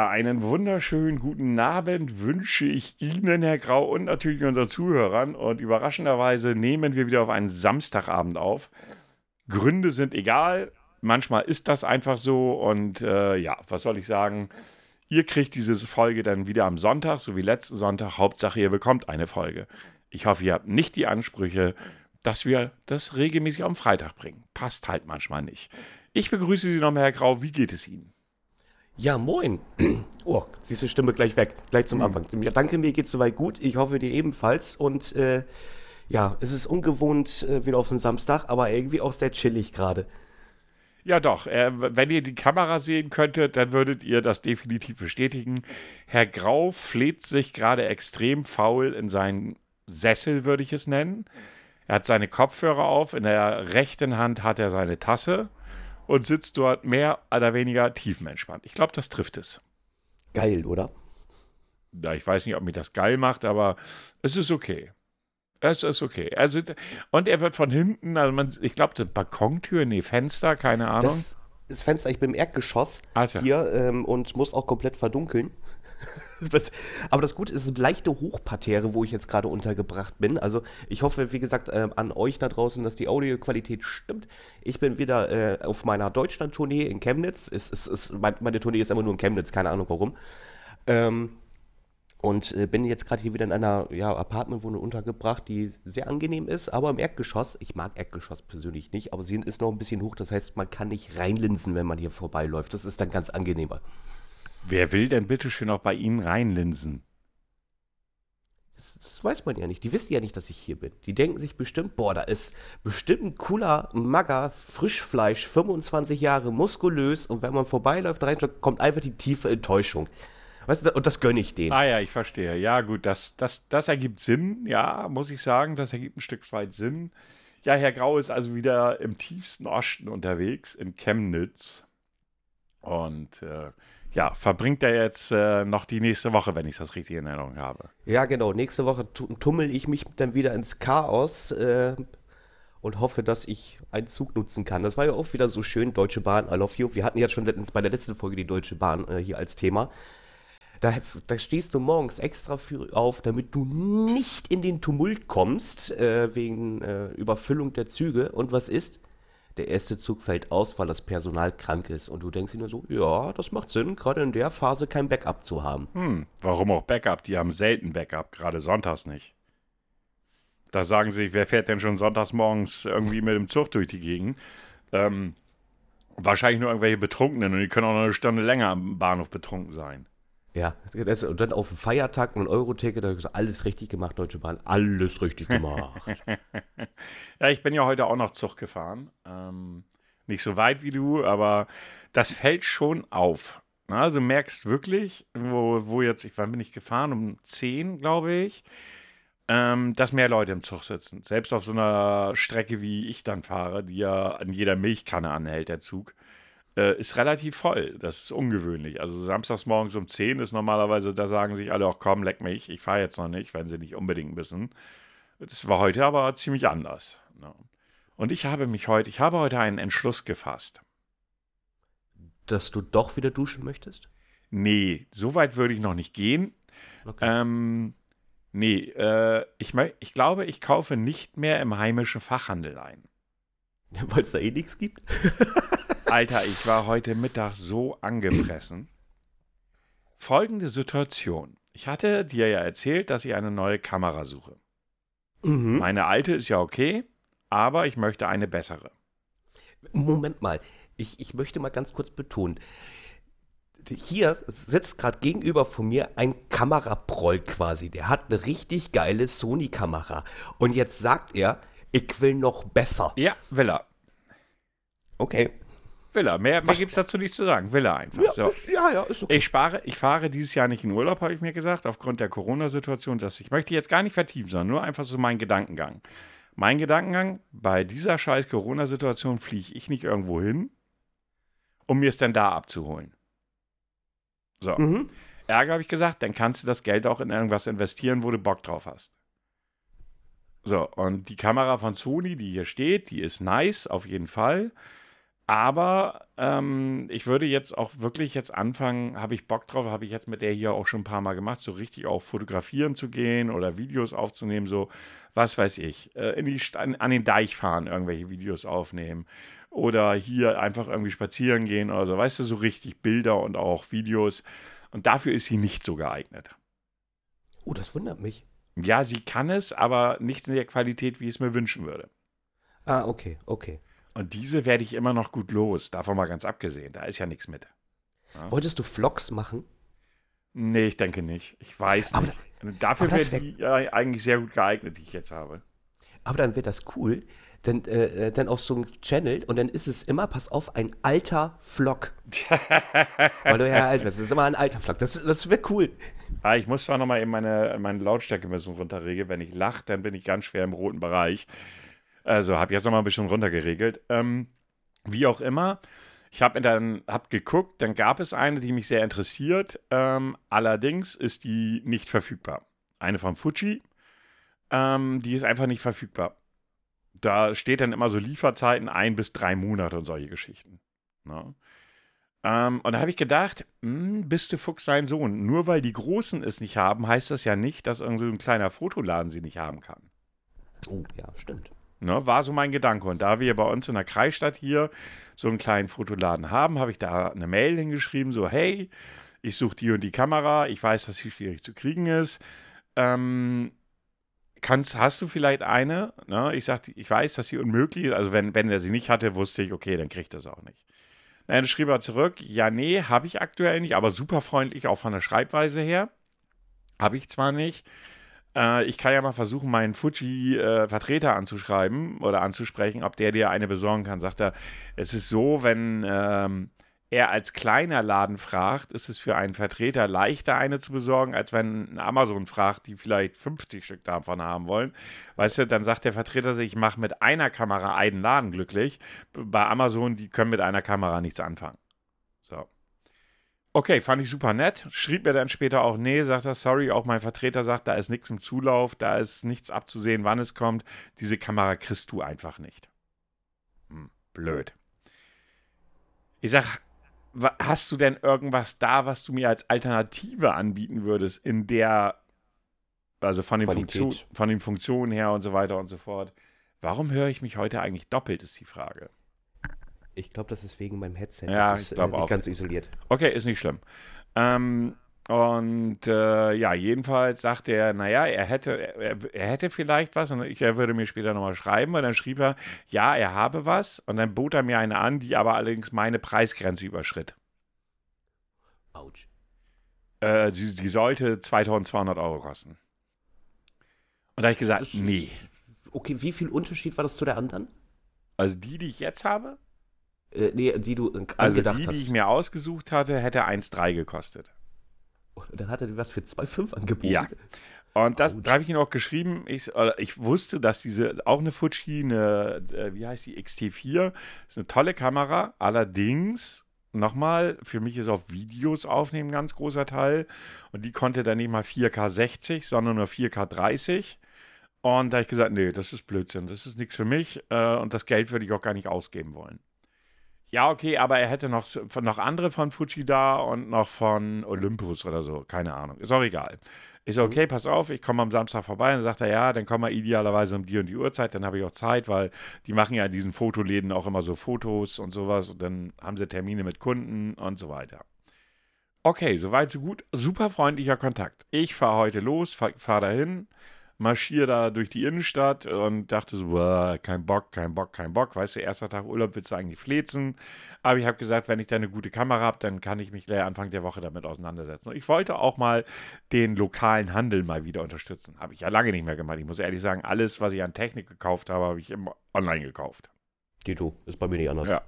Ja, einen wunderschönen guten Abend wünsche ich Ihnen, Herr Grau, und natürlich unseren Zuhörern. Und überraschenderweise nehmen wir wieder auf einen Samstagabend auf. Gründe sind egal. Manchmal ist das einfach so. Und äh, ja, was soll ich sagen? Ihr kriegt diese Folge dann wieder am Sonntag, so wie letzten Sonntag. Hauptsache, ihr bekommt eine Folge. Ich hoffe, ihr habt nicht die Ansprüche, dass wir das regelmäßig am Freitag bringen. Passt halt manchmal nicht. Ich begrüße Sie nochmal, Herr Grau. Wie geht es Ihnen? Ja, moin. Oh, siehst du Stimme gleich weg, gleich zum Anfang. Ja, danke, mir geht's soweit gut. Ich hoffe, dir ebenfalls. Und äh, ja, es ist ungewohnt äh, wieder auf den Samstag, aber irgendwie auch sehr chillig gerade. Ja, doch. Äh, wenn ihr die Kamera sehen könntet, dann würdet ihr das definitiv bestätigen. Herr Grau fleht sich gerade extrem faul in seinen Sessel, würde ich es nennen. Er hat seine Kopfhörer auf, in der rechten Hand hat er seine Tasse und sitzt dort mehr oder weniger tiefenentspannt. Ich glaube, das trifft es. Geil, oder? Ja, ich weiß nicht, ob mich das geil macht, aber es ist okay. Es ist okay. Also, und er wird von hinten, also man, ich glaube, Balkontür, nee, Fenster, keine Ahnung. Das ist Fenster, ich bin im Erdgeschoss also. hier ähm, und muss auch komplett verdunkeln. aber das Gute ist, es ist leichte Hochparterre, wo ich jetzt gerade untergebracht bin. Also ich hoffe, wie gesagt, äh, an euch da draußen, dass die Audioqualität stimmt. Ich bin wieder äh, auf meiner Deutschland-Tournee in Chemnitz. Es, es, es, meine Tournee ist immer nur in Chemnitz, keine Ahnung warum. Ähm, und äh, bin jetzt gerade hier wieder in einer ja, Apartmentwohnung untergebracht, die sehr angenehm ist, aber im Erdgeschoss. Ich mag Erdgeschoss persönlich nicht, aber sie ist noch ein bisschen hoch. Das heißt, man kann nicht reinlinsen, wenn man hier vorbeiläuft. Das ist dann ganz angenehmer. Wer will denn bitte schön auch bei Ihnen reinlinsen? Das, das, weiß man ja nicht. Die wissen ja nicht, dass ich hier bin. Die denken sich bestimmt, boah, da ist bestimmt ein cooler Magger, Frischfleisch, 25 Jahre, muskulös und wenn man vorbeiläuft, rein, kommt einfach die tiefe Enttäuschung. Weißt du, und das gönne ich denen. Ah ja, ich verstehe. Ja, gut, das, das, das ergibt Sinn, ja, muss ich sagen. Das ergibt ein Stück weit Sinn. Ja, Herr Grau ist also wieder im tiefsten Osten unterwegs, in Chemnitz. Und äh, ja, verbringt er jetzt äh, noch die nächste Woche, wenn ich das richtig in Erinnerung habe. Ja, genau. Nächste Woche tummel ich mich dann wieder ins Chaos äh, und hoffe, dass ich einen Zug nutzen kann. Das war ja auch wieder so schön, Deutsche Bahn, I love you. Wir hatten ja schon bei der letzten Folge die Deutsche Bahn äh, hier als Thema. Da, da, stehst du morgens extra für auf, damit du nicht in den Tumult kommst, äh, wegen äh, Überfüllung der Züge. Und was ist? Der erste Zug fällt aus, weil das Personal krank ist. Und du denkst dir nur so, ja, das macht Sinn, gerade in der Phase kein Backup zu haben. Hm, warum auch Backup? Die haben selten Backup, gerade sonntags nicht. Da sagen sie, wer fährt denn schon sonntags morgens irgendwie mit dem Zug durch die Gegend? Ähm, wahrscheinlich nur irgendwelche Betrunkenen und die können auch noch eine Stunde länger am Bahnhof betrunken sein. Ja, und dann auf dem Feiertag ein Euro-Ticket, da gesagt, alles richtig gemacht, Deutsche Bahn, alles richtig gemacht. ja, ich bin ja heute auch noch Zug gefahren. Ähm, nicht so weit wie du, aber das fällt schon auf. Also merkst wirklich, wo, wo jetzt, ich wann bin ich gefahren? Um 10, glaube ich, ähm, dass mehr Leute im Zug sitzen. Selbst auf so einer Strecke, wie ich dann fahre, die ja an jeder Milchkanne anhält, der Zug äh, ist relativ voll. Das ist ungewöhnlich. Also samstags morgens um 10 ist normalerweise, da sagen sich alle auch, komm, leck mich, ich fahre jetzt noch nicht, wenn sie nicht unbedingt müssen. Das war heute aber ziemlich anders. Ne? Und ich habe mich heute, ich habe heute einen Entschluss gefasst. Dass du doch wieder duschen möchtest? Nee, so weit würde ich noch nicht gehen. Okay. Ähm, nee, äh, ich, ich glaube, ich kaufe nicht mehr im heimischen Fachhandel ein. Weil es da eh nichts gibt? Alter, ich war heute Mittag so angefressen. Folgende Situation. Ich hatte dir ja erzählt, dass ich eine neue Kamera suche. Mhm. Meine alte ist ja okay, aber ich möchte eine bessere. Moment mal, ich, ich möchte mal ganz kurz betonen. Hier sitzt gerade gegenüber von mir ein Kameraproll quasi. Der hat eine richtig geile Sony-Kamera. Und jetzt sagt er, ich will noch besser. Ja, will er. Okay. Villa. Mehr, mehr gibt es dazu nicht zu sagen. Villa einfach. Ja, so. ist, ja, ja, ist okay. Ich, spare, ich fahre dieses Jahr nicht in Urlaub, habe ich mir gesagt, aufgrund der Corona-Situation. Ich möchte jetzt gar nicht vertiefen, sondern nur einfach so meinen Gedankengang. Mein Gedankengang, bei dieser scheiß Corona-Situation fliege ich nicht irgendwo hin, um mir es dann da abzuholen. So. Mhm. Ärger habe ich gesagt, dann kannst du das Geld auch in irgendwas investieren, wo du Bock drauf hast. So, und die Kamera von Sony, die hier steht, die ist nice, auf jeden Fall. Aber ähm, ich würde jetzt auch wirklich jetzt anfangen, habe ich Bock drauf, habe ich jetzt mit der hier auch schon ein paar Mal gemacht, so richtig auch fotografieren zu gehen oder Videos aufzunehmen, so was weiß ich, äh, in die, an, an den Deich fahren, irgendwelche Videos aufnehmen oder hier einfach irgendwie spazieren gehen oder so, weißt du, so richtig Bilder und auch Videos. Und dafür ist sie nicht so geeignet. Oh, das wundert mich. Ja, sie kann es, aber nicht in der Qualität, wie ich es mir wünschen würde. Ah, okay, okay. Und diese werde ich immer noch gut los, davon mal ganz abgesehen. Da ist ja nichts mit. Ja. Wolltest du Vlogs machen? Nee, ich denke nicht. Ich weiß aber, nicht. Dafür wäre die ja, eigentlich sehr gut geeignet, die ich jetzt habe. Aber dann wäre das cool, denn, äh, äh, dann auf so einem Channel und dann ist es immer, pass auf, ein alter Vlog. Weil du ja alt bist. Das ist immer ein alter Vlog. Das, das wäre cool. Ah, ich muss zwar nochmal eben meine, meine Lautstärke ein bisschen runterregeln. Wenn ich lache, dann bin ich ganz schwer im roten Bereich. Also habe ich jetzt nochmal ein bisschen runtergeregelt. Ähm, wie auch immer, ich habe dann hab geguckt, dann gab es eine, die mich sehr interessiert. Ähm, allerdings ist die nicht verfügbar. Eine von Fuji, ähm, die ist einfach nicht verfügbar. Da steht dann immer so Lieferzeiten ein bis drei Monate und solche Geschichten. Ne? Ähm, und da habe ich gedacht, mh, hm, bist du Fuchs sein Sohn? Nur weil die Großen es nicht haben, heißt das ja nicht, dass irgendwie ein kleiner Fotoladen sie nicht haben kann. Oh, ja, stimmt. Ne, war so mein Gedanke. Und da wir bei uns in der Kreisstadt hier so einen kleinen Fotoladen haben, habe ich da eine Mail hingeschrieben, so, hey, ich suche die und die Kamera, ich weiß, dass sie schwierig zu kriegen ist. Ähm, kannst, hast du vielleicht eine? Ne? Ich sagte, ich weiß, dass sie unmöglich ist. Also wenn, wenn er sie nicht hatte, wusste ich, okay, dann kriegt er es auch nicht. Dann schrieb er zurück, ja, nee, habe ich aktuell nicht, aber super freundlich, auch von der Schreibweise her. Habe ich zwar nicht. Äh, ich kann ja mal versuchen, meinen Fuji-Vertreter äh, anzuschreiben oder anzusprechen, ob der dir eine besorgen kann. Sagt er, es ist so, wenn ähm, er als kleiner Laden fragt, ist es für einen Vertreter leichter, eine zu besorgen, als wenn Amazon fragt, die vielleicht 50 Stück davon haben wollen. Weißt du, dann sagt der Vertreter sich, ich mache mit einer Kamera einen Laden glücklich. Bei Amazon, die können mit einer Kamera nichts anfangen. So. Okay, fand ich super nett. Schrieb mir dann später auch, nee, sagt er, sorry, auch mein Vertreter sagt, da ist nichts im Zulauf, da ist nichts abzusehen, wann es kommt. Diese Kamera kriegst du einfach nicht. Hm, blöd. Ich sag, hast du denn irgendwas da, was du mir als Alternative anbieten würdest, in der, also von den, Funktion, von den Funktionen her und so weiter und so fort? Warum höre ich mich heute eigentlich doppelt, ist die Frage. Ich glaube, das ist wegen meinem Headset. Ja, das ist äh, nicht auch. ganz isoliert. Okay, ist nicht schlimm. Ähm, und äh, ja, jedenfalls sagte er, naja, er hätte, er, er, hätte vielleicht was und ich, er würde mir später nochmal schreiben. Und dann schrieb er, ja, er habe was. Und dann bot er mir eine an, die aber allerdings meine Preisgrenze überschritt. Autsch. Äh, die, die, sollte 2200 Euro kosten. Und da habe ich gesagt, nee. Okay, wie viel Unterschied war das zu der anderen? Also die, die ich jetzt habe? Äh, nee, die du angedacht also die, hast. die ich mir ausgesucht hatte, hätte 1,3 gekostet. Und dann hat er dir was für 2,5 angeboten. Ja. Und das, da habe ich ihn auch geschrieben. Ich, ich, wusste, dass diese, auch eine Fuji, eine, äh, wie heißt die, XT4, ist eine tolle Kamera. Allerdings, nochmal, für mich ist auch Videos aufnehmen ein ganz großer Teil. Und die konnte dann nicht mal 4K 60, sondern nur 4K 30. Und da habe ich gesagt, nee, das ist Blödsinn, das ist nichts für mich. Äh, und das Geld würde ich auch gar nicht ausgeben wollen. Ja, okay, aber er hätte noch, noch andere von Fuji da und noch von Olympus oder so. Keine Ahnung. Ist auch egal. Ich so, mhm. okay, pass auf, ich komme am Samstag vorbei. Und dann sagt er, ja, dann kommen wir idealerweise um die und die Uhrzeit. Dann habe ich auch Zeit, weil die machen ja in diesen Fotoläden auch immer so Fotos und sowas. Und dann haben sie Termine mit Kunden und so weiter. Okay, soweit, so gut. Super freundlicher Kontakt. Ich fahre heute los, fahre fahr dahin marschiere da durch die Innenstadt und dachte so, boah, kein Bock, kein Bock, kein Bock. Weißt du, erster Tag Urlaub willst du eigentlich flezen. Aber ich habe gesagt, wenn ich da eine gute Kamera habe, dann kann ich mich gleich Anfang der Woche damit auseinandersetzen. Und ich wollte auch mal den lokalen Handel mal wieder unterstützen. Habe ich ja lange nicht mehr gemacht. Ich muss ehrlich sagen, alles, was ich an Technik gekauft habe, habe ich immer online gekauft. Dito, ist bei mir nicht anders. Ja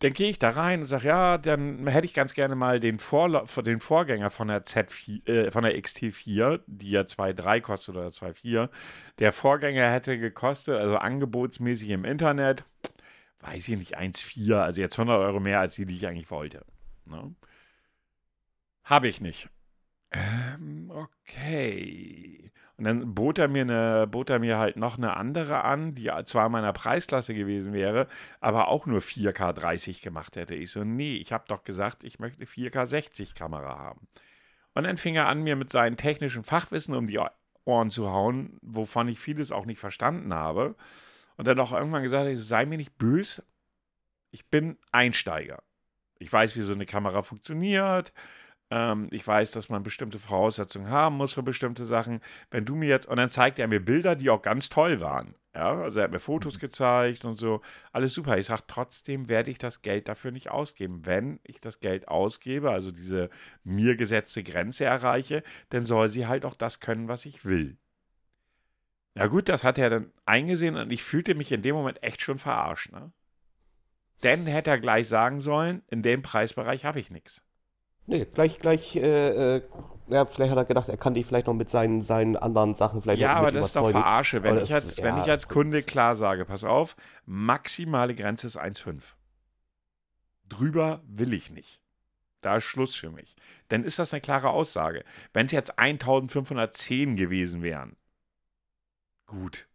dann gehe ich da rein und sage, ja, dann hätte ich ganz gerne mal den, Vorla den Vorgänger von der Z4, äh, von der XT4, die ja 2,3 kostet oder 2,4. Der Vorgänger hätte gekostet, also angebotsmäßig im Internet, weiß ich nicht, 1,4, also jetzt 100 Euro mehr als die, die ich eigentlich wollte. Ne? Habe ich nicht. Ähm, okay. Und dann bot er mir eine, bot er mir halt noch eine andere an, die zwar in meiner Preisklasse gewesen wäre, aber auch nur 4K 30 gemacht hätte. Ich so, nee, ich habe doch gesagt, ich möchte eine 4K 60 Kamera haben. Und dann fing er an, mir mit seinem technischen Fachwissen um die Ohren zu hauen, wovon ich vieles auch nicht verstanden habe. Und dann auch irgendwann gesagt, ich sei mir nicht böse, ich bin Einsteiger. Ich weiß, wie so eine Kamera funktioniert. Ähm, ich weiß, dass man bestimmte Voraussetzungen haben muss für bestimmte Sachen. Wenn du mir jetzt, und dann zeigt er mir Bilder, die auch ganz toll waren. Ja, also er hat mir Fotos mhm. gezeigt und so. Alles super. Ich sage, trotzdem werde ich das Geld dafür nicht ausgeben. Wenn ich das Geld ausgebe, also diese mir gesetzte Grenze erreiche, dann soll sie halt auch das können, was ich will. Na gut, das hat er dann eingesehen und ich fühlte mich in dem Moment echt schon verarscht. Ne? Denn hätte er gleich sagen sollen, in dem Preisbereich habe ich nichts. Nee, gleich, gleich, äh, äh, ja, vielleicht hat er gedacht, er kann dich vielleicht noch mit seinen, seinen anderen Sachen vielleicht ja, noch aber das überzeugen. ist doch Verarsche. Wenn, ich als, ja, wenn ich als Kunde klar sage, pass auf, maximale Grenze ist 1,5. Drüber will ich nicht. Da ist Schluss für mich. Dann ist das eine klare Aussage. Wenn es jetzt 1510 gewesen wären, gut.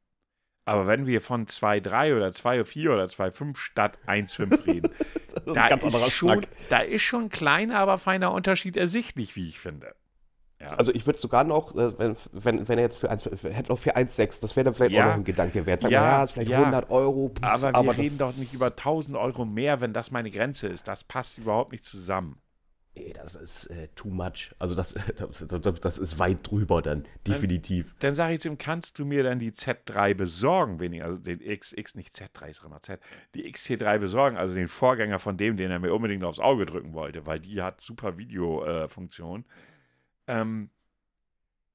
Aber wenn wir von 2,3 oder 2,4 oder 2,5 statt 1,5 reden, ist da, ist schon, da ist schon ein kleiner, aber feiner Unterschied ersichtlich, wie ich finde. Ja. Also ich würde sogar noch, äh, wenn, wenn, wenn er jetzt für 1, hätte noch für 1,6, das wäre dann vielleicht ja. auch noch ein Gedanke wert. Sagen ja, wir, ja, ist vielleicht ja. 100 Euro. Pff, aber wir aber reden doch nicht über 1000 Euro mehr, wenn das meine Grenze ist. Das passt überhaupt nicht zusammen. Das ist äh, too much. Also das, das, das, das, ist weit drüber dann, definitiv. Dann, dann sage ich zu ihm, kannst du mir dann die Z3 besorgen, weniger, also den XX, nicht Z3, ist immer Z, die XT3 besorgen, also den Vorgänger von dem, den er mir unbedingt aufs Auge drücken wollte, weil die hat super Videofunktion. Äh, ähm,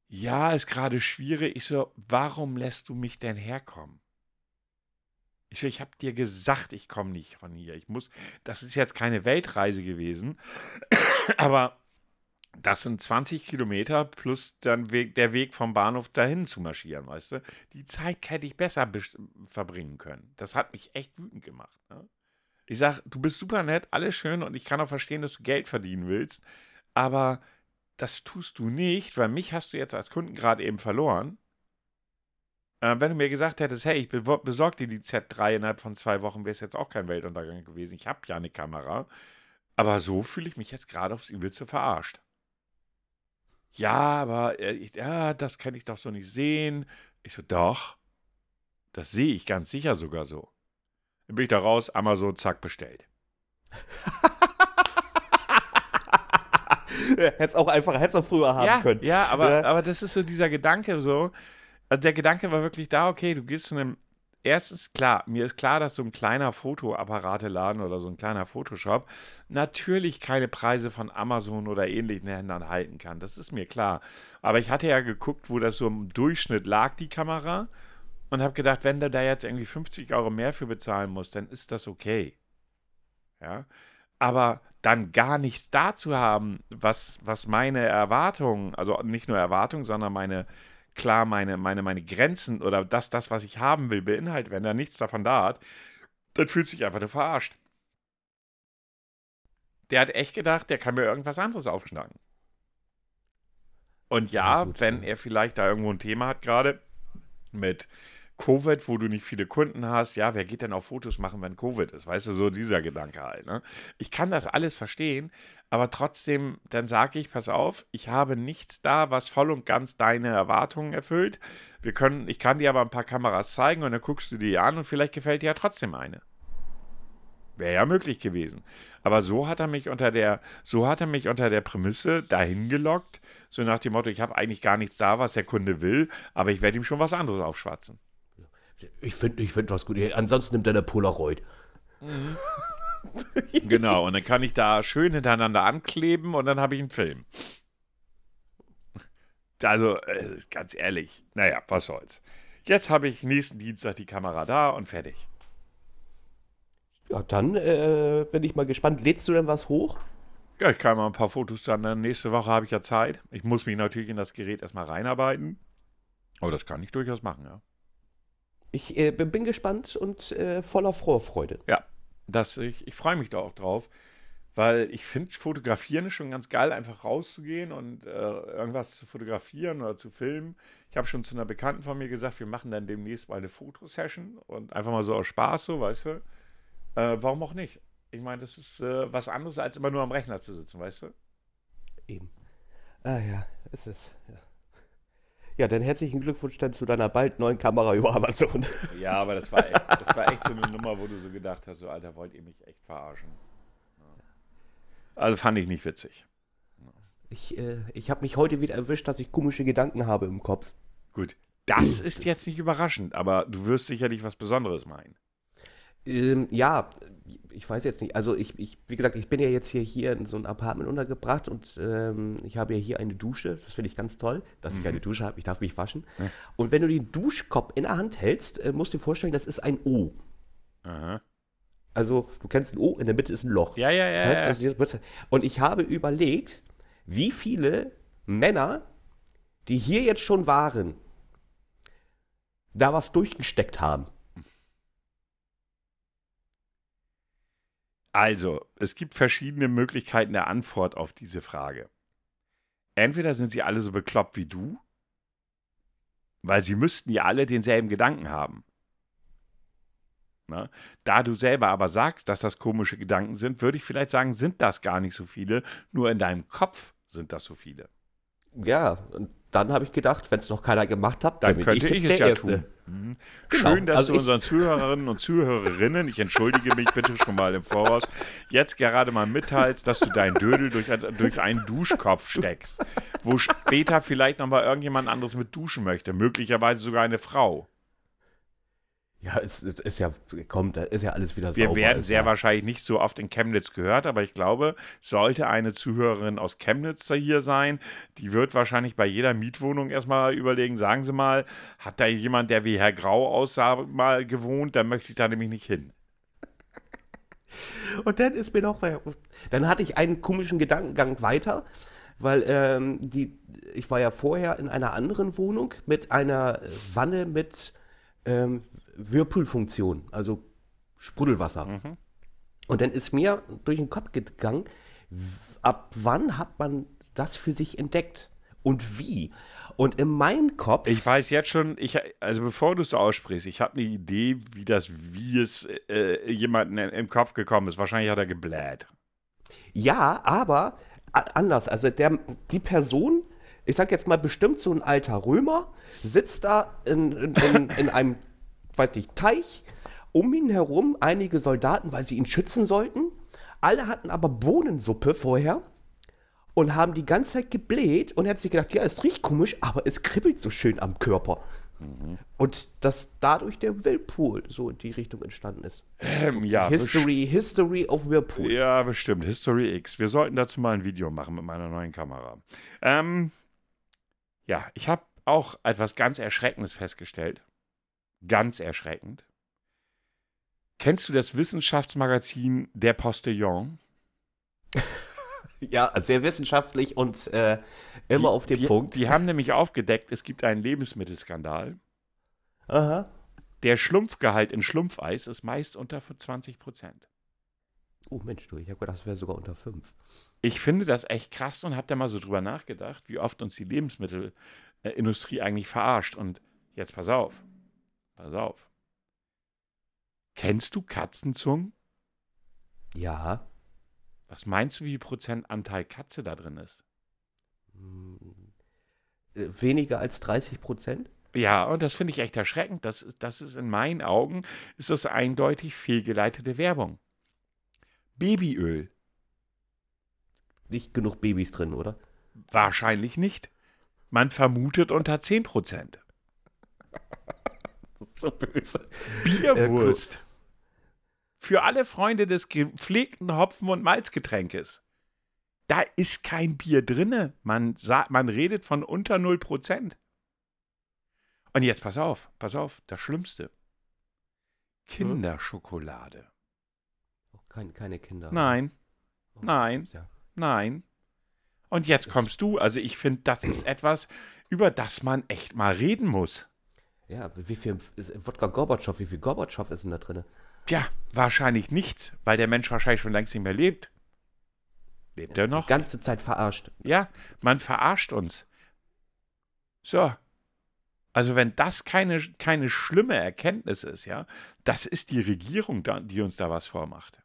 ja, ist gerade schwierig. Ich so, warum lässt du mich denn herkommen? Ich ich habe dir gesagt, ich komme nicht von hier. Ich muss, das ist jetzt keine Weltreise gewesen, aber das sind 20 Kilometer plus dann Weg, der Weg vom Bahnhof dahin zu marschieren, weißt du? Die Zeit hätte ich besser verbringen können. Das hat mich echt wütend gemacht. Ne? Ich sag, du bist super nett, alles schön und ich kann auch verstehen, dass du Geld verdienen willst, aber das tust du nicht, weil mich hast du jetzt als Kunden gerade eben verloren äh, wenn du mir gesagt hättest, hey, ich besorge dir die Z3 innerhalb von zwei Wochen, wäre es jetzt auch kein Weltuntergang gewesen. Ich habe ja eine Kamera. Aber so fühle ich mich jetzt gerade aufs Übelste verarscht. Ja, aber äh, ja, das kann ich doch so nicht sehen. Ich so, doch. Das sehe ich ganz sicher sogar so. Dann bin ich da raus, Amazon, zack, bestellt. hättest auch einfach, hättest auch früher haben ja, können. Ja, aber, ja. aber das ist so dieser Gedanke so, also der Gedanke war wirklich da, okay, du gehst zu einem, erstens klar, mir ist klar, dass so ein kleiner Fotoapparateladen oder so ein kleiner Photoshop natürlich keine Preise von Amazon oder ähnlichen Händlern halten kann. Das ist mir klar. Aber ich hatte ja geguckt, wo das so im Durchschnitt lag, die Kamera. Und habe gedacht, wenn du da jetzt irgendwie 50 Euro mehr für bezahlen musst, dann ist das okay. Ja. Aber dann gar nichts da zu haben, was, was meine Erwartungen, also nicht nur Erwartungen, sondern meine, klar meine, meine, meine Grenzen oder das, das, was ich haben will, beinhaltet, wenn er nichts davon da hat, dann fühlt sich einfach nur verarscht. Der hat echt gedacht, der kann mir irgendwas anderes aufschnacken. Und ja, ja gut, wenn ja. er vielleicht da irgendwo ein Thema hat gerade mit Covid, wo du nicht viele Kunden hast, ja, wer geht denn auf Fotos machen, wenn Covid ist? Weißt du, so dieser Gedanke halt. Ne? Ich kann das alles verstehen, aber trotzdem, dann sage ich, pass auf, ich habe nichts da, was voll und ganz deine Erwartungen erfüllt. Wir können, ich kann dir aber ein paar Kameras zeigen und dann guckst du die an und vielleicht gefällt dir ja trotzdem eine. Wäre ja möglich gewesen. Aber so hat er mich unter der, so hat er mich unter der Prämisse dahin gelockt, so nach dem Motto, ich habe eigentlich gar nichts da, was der Kunde will, aber ich werde ihm schon was anderes aufschwatzen. Ich finde ich find was gut. Ansonsten nimmt er eine Polaroid. Mhm. genau, und dann kann ich da schön hintereinander ankleben und dann habe ich einen Film. Also, äh, ganz ehrlich, naja, was soll's. Jetzt habe ich nächsten Dienstag die Kamera da und fertig. Ja, dann äh, bin ich mal gespannt. Lädst du denn was hoch? Ja, ich kann mal ein paar Fotos dann. Nächste Woche habe ich ja Zeit. Ich muss mich natürlich in das Gerät erstmal reinarbeiten. Aber das kann ich durchaus machen, ja. Ich äh, bin gespannt und äh, voller Vorfreude. Ja, das, ich, ich freue mich da auch drauf, weil ich finde, fotografieren ist schon ganz geil, einfach rauszugehen und äh, irgendwas zu fotografieren oder zu filmen. Ich habe schon zu einer Bekannten von mir gesagt, wir machen dann demnächst mal eine Fotosession und einfach mal so aus Spaß, so, weißt du. Äh, warum auch nicht? Ich meine, das ist äh, was anderes, als immer nur am Rechner zu sitzen, weißt du? Eben. Ah ja, es ist. Ja. Ja, dann herzlichen Glückwunsch dann zu deiner bald neuen Kamera über Amazon. Ja, aber das war echt, das war echt so eine Nummer, wo du so gedacht hast, so Alter, wollt ihr mich echt verarschen? Also fand ich nicht witzig. Ich, äh, ich habe mich heute wieder erwischt, dass ich komische Gedanken habe im Kopf. Gut, das ist jetzt nicht überraschend, aber du wirst sicherlich was Besonderes meinen. Ähm, ja, ich weiß jetzt nicht. Also ich, ich, wie gesagt, ich bin ja jetzt hier, hier in so ein Apartment untergebracht und ähm, ich habe ja hier eine Dusche. Das finde ich ganz toll, dass mhm. ich eine Dusche habe. Ich darf mich waschen. Ja. Und wenn du den Duschkopf in der Hand hältst, äh, musst du dir vorstellen, das ist ein O. Aha. Also du kennst ein O, in der Mitte ist ein Loch. Ja, ja, ja. Das heißt, also, und ich habe überlegt, wie viele Männer, die hier jetzt schon waren, da was durchgesteckt haben. Also, es gibt verschiedene Möglichkeiten der Antwort auf diese Frage. Entweder sind sie alle so bekloppt wie du, weil sie müssten ja alle denselben Gedanken haben. Na? Da du selber aber sagst, dass das komische Gedanken sind, würde ich vielleicht sagen, sind das gar nicht so viele, nur in deinem Kopf sind das so viele. Ja, und dann habe ich gedacht, wenn es noch keiner gemacht hat, dann, dann könnte ich, ich es der ja Erste. Mhm. Genau. Schön, dass also du unseren Zuhörerinnen und Zuhörerinnen, ich entschuldige mich bitte schon mal im Voraus, jetzt gerade mal mitteilst, dass du deinen Dödel durch, durch einen Duschkopf steckst, wo später vielleicht nochmal irgendjemand anderes mit duschen möchte, möglicherweise sogar eine Frau. Ja, es, es, ist ja, kommt, ist ja alles wieder sauber. Wir werden sehr ja. wahrscheinlich nicht so oft in Chemnitz gehört, aber ich glaube, sollte eine Zuhörerin aus Chemnitz hier sein, die wird wahrscheinlich bei jeder Mietwohnung erstmal überlegen, sagen Sie mal, hat da jemand, der wie Herr Grau aussah, mal gewohnt, dann möchte ich da nämlich nicht hin. Und dann ist mir noch, dann hatte ich einen komischen Gedankengang weiter, weil ähm, die, ich war ja vorher in einer anderen Wohnung mit einer Wanne mit ähm, Whirlpool-Funktion, also Sprudelwasser. Mhm. Und dann ist mir durch den Kopf gegangen, ab wann hat man das für sich entdeckt und wie? Und in meinem Kopf. Ich weiß jetzt schon, ich, also bevor du es so aussprichst, ich habe eine Idee, wie das, wie es äh, jemandem im Kopf gekommen ist. Wahrscheinlich hat er gebläht. Ja, aber anders. Also der, die Person, ich sag jetzt mal bestimmt so ein alter Römer, sitzt da in, in, in, in einem weiß nicht, Teich, um ihn herum einige Soldaten, weil sie ihn schützen sollten. Alle hatten aber Bohnensuppe vorher und haben die ganze Zeit gebläht und er hat sich gedacht, ja, es riecht komisch, aber es kribbelt so schön am Körper. Mhm. Und dass dadurch der Whirlpool so in die Richtung entstanden ist. Ähm, ja, History, History of Whirlpool. Ja, bestimmt. History X. Wir sollten dazu mal ein Video machen mit meiner neuen Kamera. Ähm, ja, ich habe auch etwas ganz Erschreckendes festgestellt ganz erschreckend. Kennst du das Wissenschaftsmagazin Der Postillon? ja, sehr wissenschaftlich und äh, immer die, auf den die, Punkt. Die haben nämlich aufgedeckt, es gibt einen Lebensmittelskandal. Aha. Der Schlumpfgehalt in Schlumpfeis ist meist unter 20 Prozent. Oh Mensch, du, ich habe gedacht, das wäre sogar unter 5. Ich finde das echt krass und habe da mal so drüber nachgedacht, wie oft uns die Lebensmittelindustrie eigentlich verarscht. Und jetzt pass auf. Pass auf. Kennst du Katzenzungen? Ja. Was meinst du, wie viel Prozentanteil Katze da drin ist? Hm, äh, weniger als 30 Prozent? Ja, und das finde ich echt erschreckend. Das, das ist in meinen Augen, ist das eindeutig fehlgeleitete Werbung. Babyöl. Nicht genug Babys drin, oder? Wahrscheinlich nicht. Man vermutet unter 10 Prozent. Das ist so böse. Bierwurst. Äh, Für alle Freunde des gepflegten Hopfen- und Malzgetränkes. Da ist kein Bier drinne. Man, man redet von unter 0%. Und jetzt pass auf, pass auf, das Schlimmste. Kinderschokolade. Oh, kein, keine Kinder. Nein. Oh, nein. Ja. Nein. Und jetzt kommst du. Also ich finde, das ist etwas, über das man echt mal reden muss. Ja, wie viel Wodka Gorbatschow, wie viel Gorbatschow ist denn da drin? Tja, wahrscheinlich nichts, weil der Mensch wahrscheinlich schon längst nicht mehr lebt. Lebt er noch? Die ganze Zeit verarscht. Ja, man verarscht uns. So. Also wenn das keine, keine schlimme Erkenntnis ist, ja, das ist die Regierung, da, die uns da was vormacht.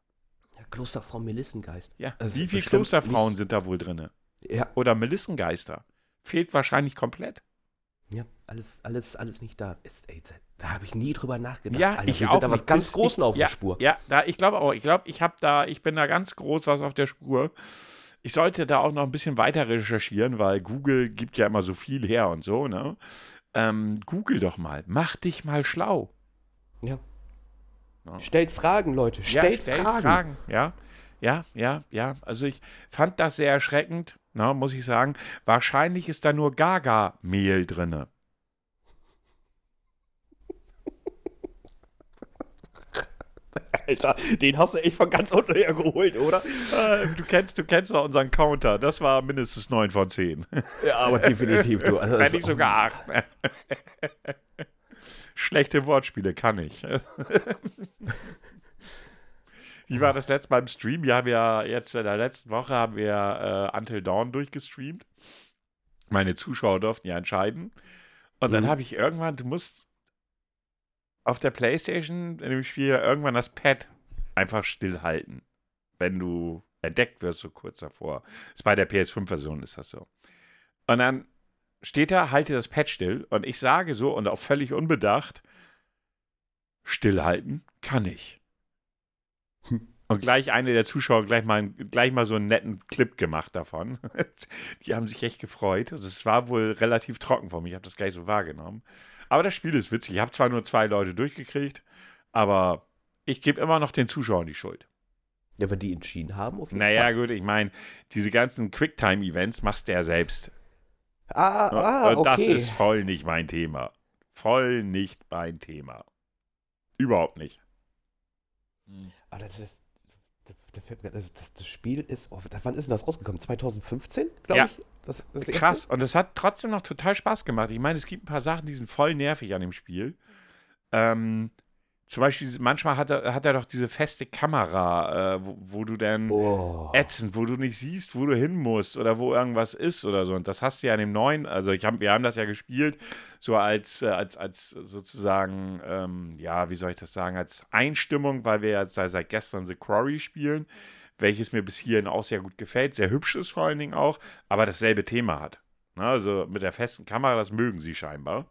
Ja, Klosterfrau Melissengeist. Ja, also wie viele Klosterfrauen sind da wohl drin? Ja. Oder Melissengeister? Fehlt wahrscheinlich komplett. Alles, alles, alles nicht da. Ist, ey, da habe ich nie drüber nachgedacht. Ja, Alter, ich wir auch sind da was ganz Großen auf ja, der Spur. Ja, da, ich glaube auch. Ich glaube, ich habe da, ich bin da ganz groß was auf der Spur. Ich sollte da auch noch ein bisschen weiter recherchieren, weil Google gibt ja immer so viel her und so, ne? Ähm, Google doch mal. Mach dich mal schlau. Ja. ja. Stellt Fragen, Leute. Stellt, ja, stellt Fragen. Fragen. Ja, ja, ja, ja. Also ich fand das sehr erschreckend na, muss ich sagen. Wahrscheinlich ist da nur Gaga-Mehl drin. Alter, den hast du echt von ganz unten her geholt, oder? Äh, du kennst, du kennst doch unseren Counter. Das war mindestens 9 von 10. Ja, aber definitiv, du. Also, Wenn nicht sogar 8. Schlechte Wortspiele kann ich. Wie war das letzte beim Stream? Wir haben ja jetzt in der letzten Woche haben wir äh, Until Dawn durchgestreamt. Meine Zuschauer durften ja entscheiden. Und dann mhm. habe ich irgendwann, du musst auf der Playstation in dem Spiel irgendwann das Pad einfach stillhalten, wenn du entdeckt wirst, so kurz davor. ist bei der PS5-Version ist das so. Und dann steht da, halte das Pad still. Und ich sage so und auch völlig unbedacht, stillhalten kann ich. Und gleich eine der Zuschauer gleich mal, gleich mal so einen netten Clip gemacht davon. Die haben sich echt gefreut. Also es war wohl relativ trocken von mir. Ich habe das gar nicht so wahrgenommen. Aber das Spiel ist witzig. Ich habe zwar nur zwei Leute durchgekriegt, aber ich gebe immer noch den Zuschauern die Schuld. Ja, weil die entschieden haben, auf jeden naja, Fall. gut, ich meine, diese ganzen Quicktime-Events machst du ja selbst. Ah, ah, Und okay. das ist voll nicht mein Thema. Voll nicht mein Thema. Überhaupt nicht. Aber das ist, das, das, das, Spiel ist, oh, wann ist denn das rausgekommen? 2015, glaube ja. ich? Das, das Krass. Und es hat trotzdem noch total Spaß gemacht. Ich meine, es gibt ein paar Sachen, die sind voll nervig an dem Spiel. Ähm, zum Beispiel, manchmal hat er, hat er doch diese feste Kamera, äh, wo, wo, du dann oh. ätzend, wo du nicht siehst, wo du hin musst oder wo irgendwas ist oder so. Und das hast du ja in dem neuen, also ich hab, wir haben das ja gespielt, so als, äh, als, als sozusagen, ähm, ja, wie soll ich das sagen, als Einstimmung, weil wir jetzt seit gestern The Quarry spielen, welches mir bis hierhin auch sehr gut gefällt, sehr hübsch ist vor allen Dingen auch, aber dasselbe Thema hat. Na, also mit der festen Kamera, das mögen sie scheinbar.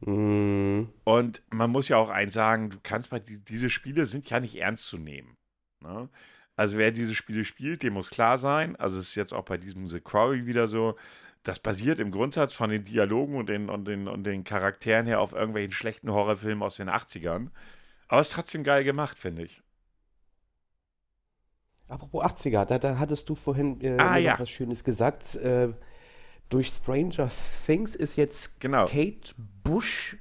Mhm. Und man muss ja auch eins sagen, du kannst bei die, diese Spiele sind ja nicht ernst zu nehmen. Ne? Also wer diese Spiele spielt, dem muss klar sein, also es ist jetzt auch bei diesem The Quarry wieder so, das basiert im Grundsatz von den Dialogen und den, und den, und den Charakteren her auf irgendwelchen schlechten Horrorfilmen aus den 80ern. Aber es ist trotzdem geil gemacht, finde ich. Apropos 80er, da, da hattest du vorhin äh, ah, ja. was Schönes gesagt. Äh, durch Stranger Things ist jetzt genau. Kate Bush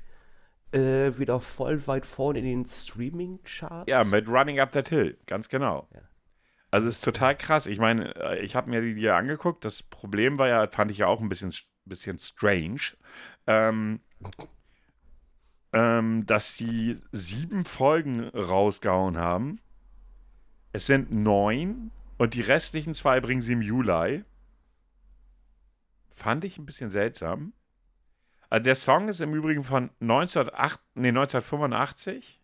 äh, wieder voll weit vorne in den Streaming-Charts. Ja, mit Running Up That Hill, ganz genau. Ja. Also es ist total krass. Ich meine, äh, ich habe mir die hier angeguckt. Das Problem war ja, fand ich ja auch ein bisschen, bisschen strange, ähm, ähm, dass sie sieben Folgen rausgehauen haben. Es sind neun und die restlichen zwei bringen sie im Juli. Fand ich ein bisschen seltsam. Also der Song ist im Übrigen von 1908, nee, 1985.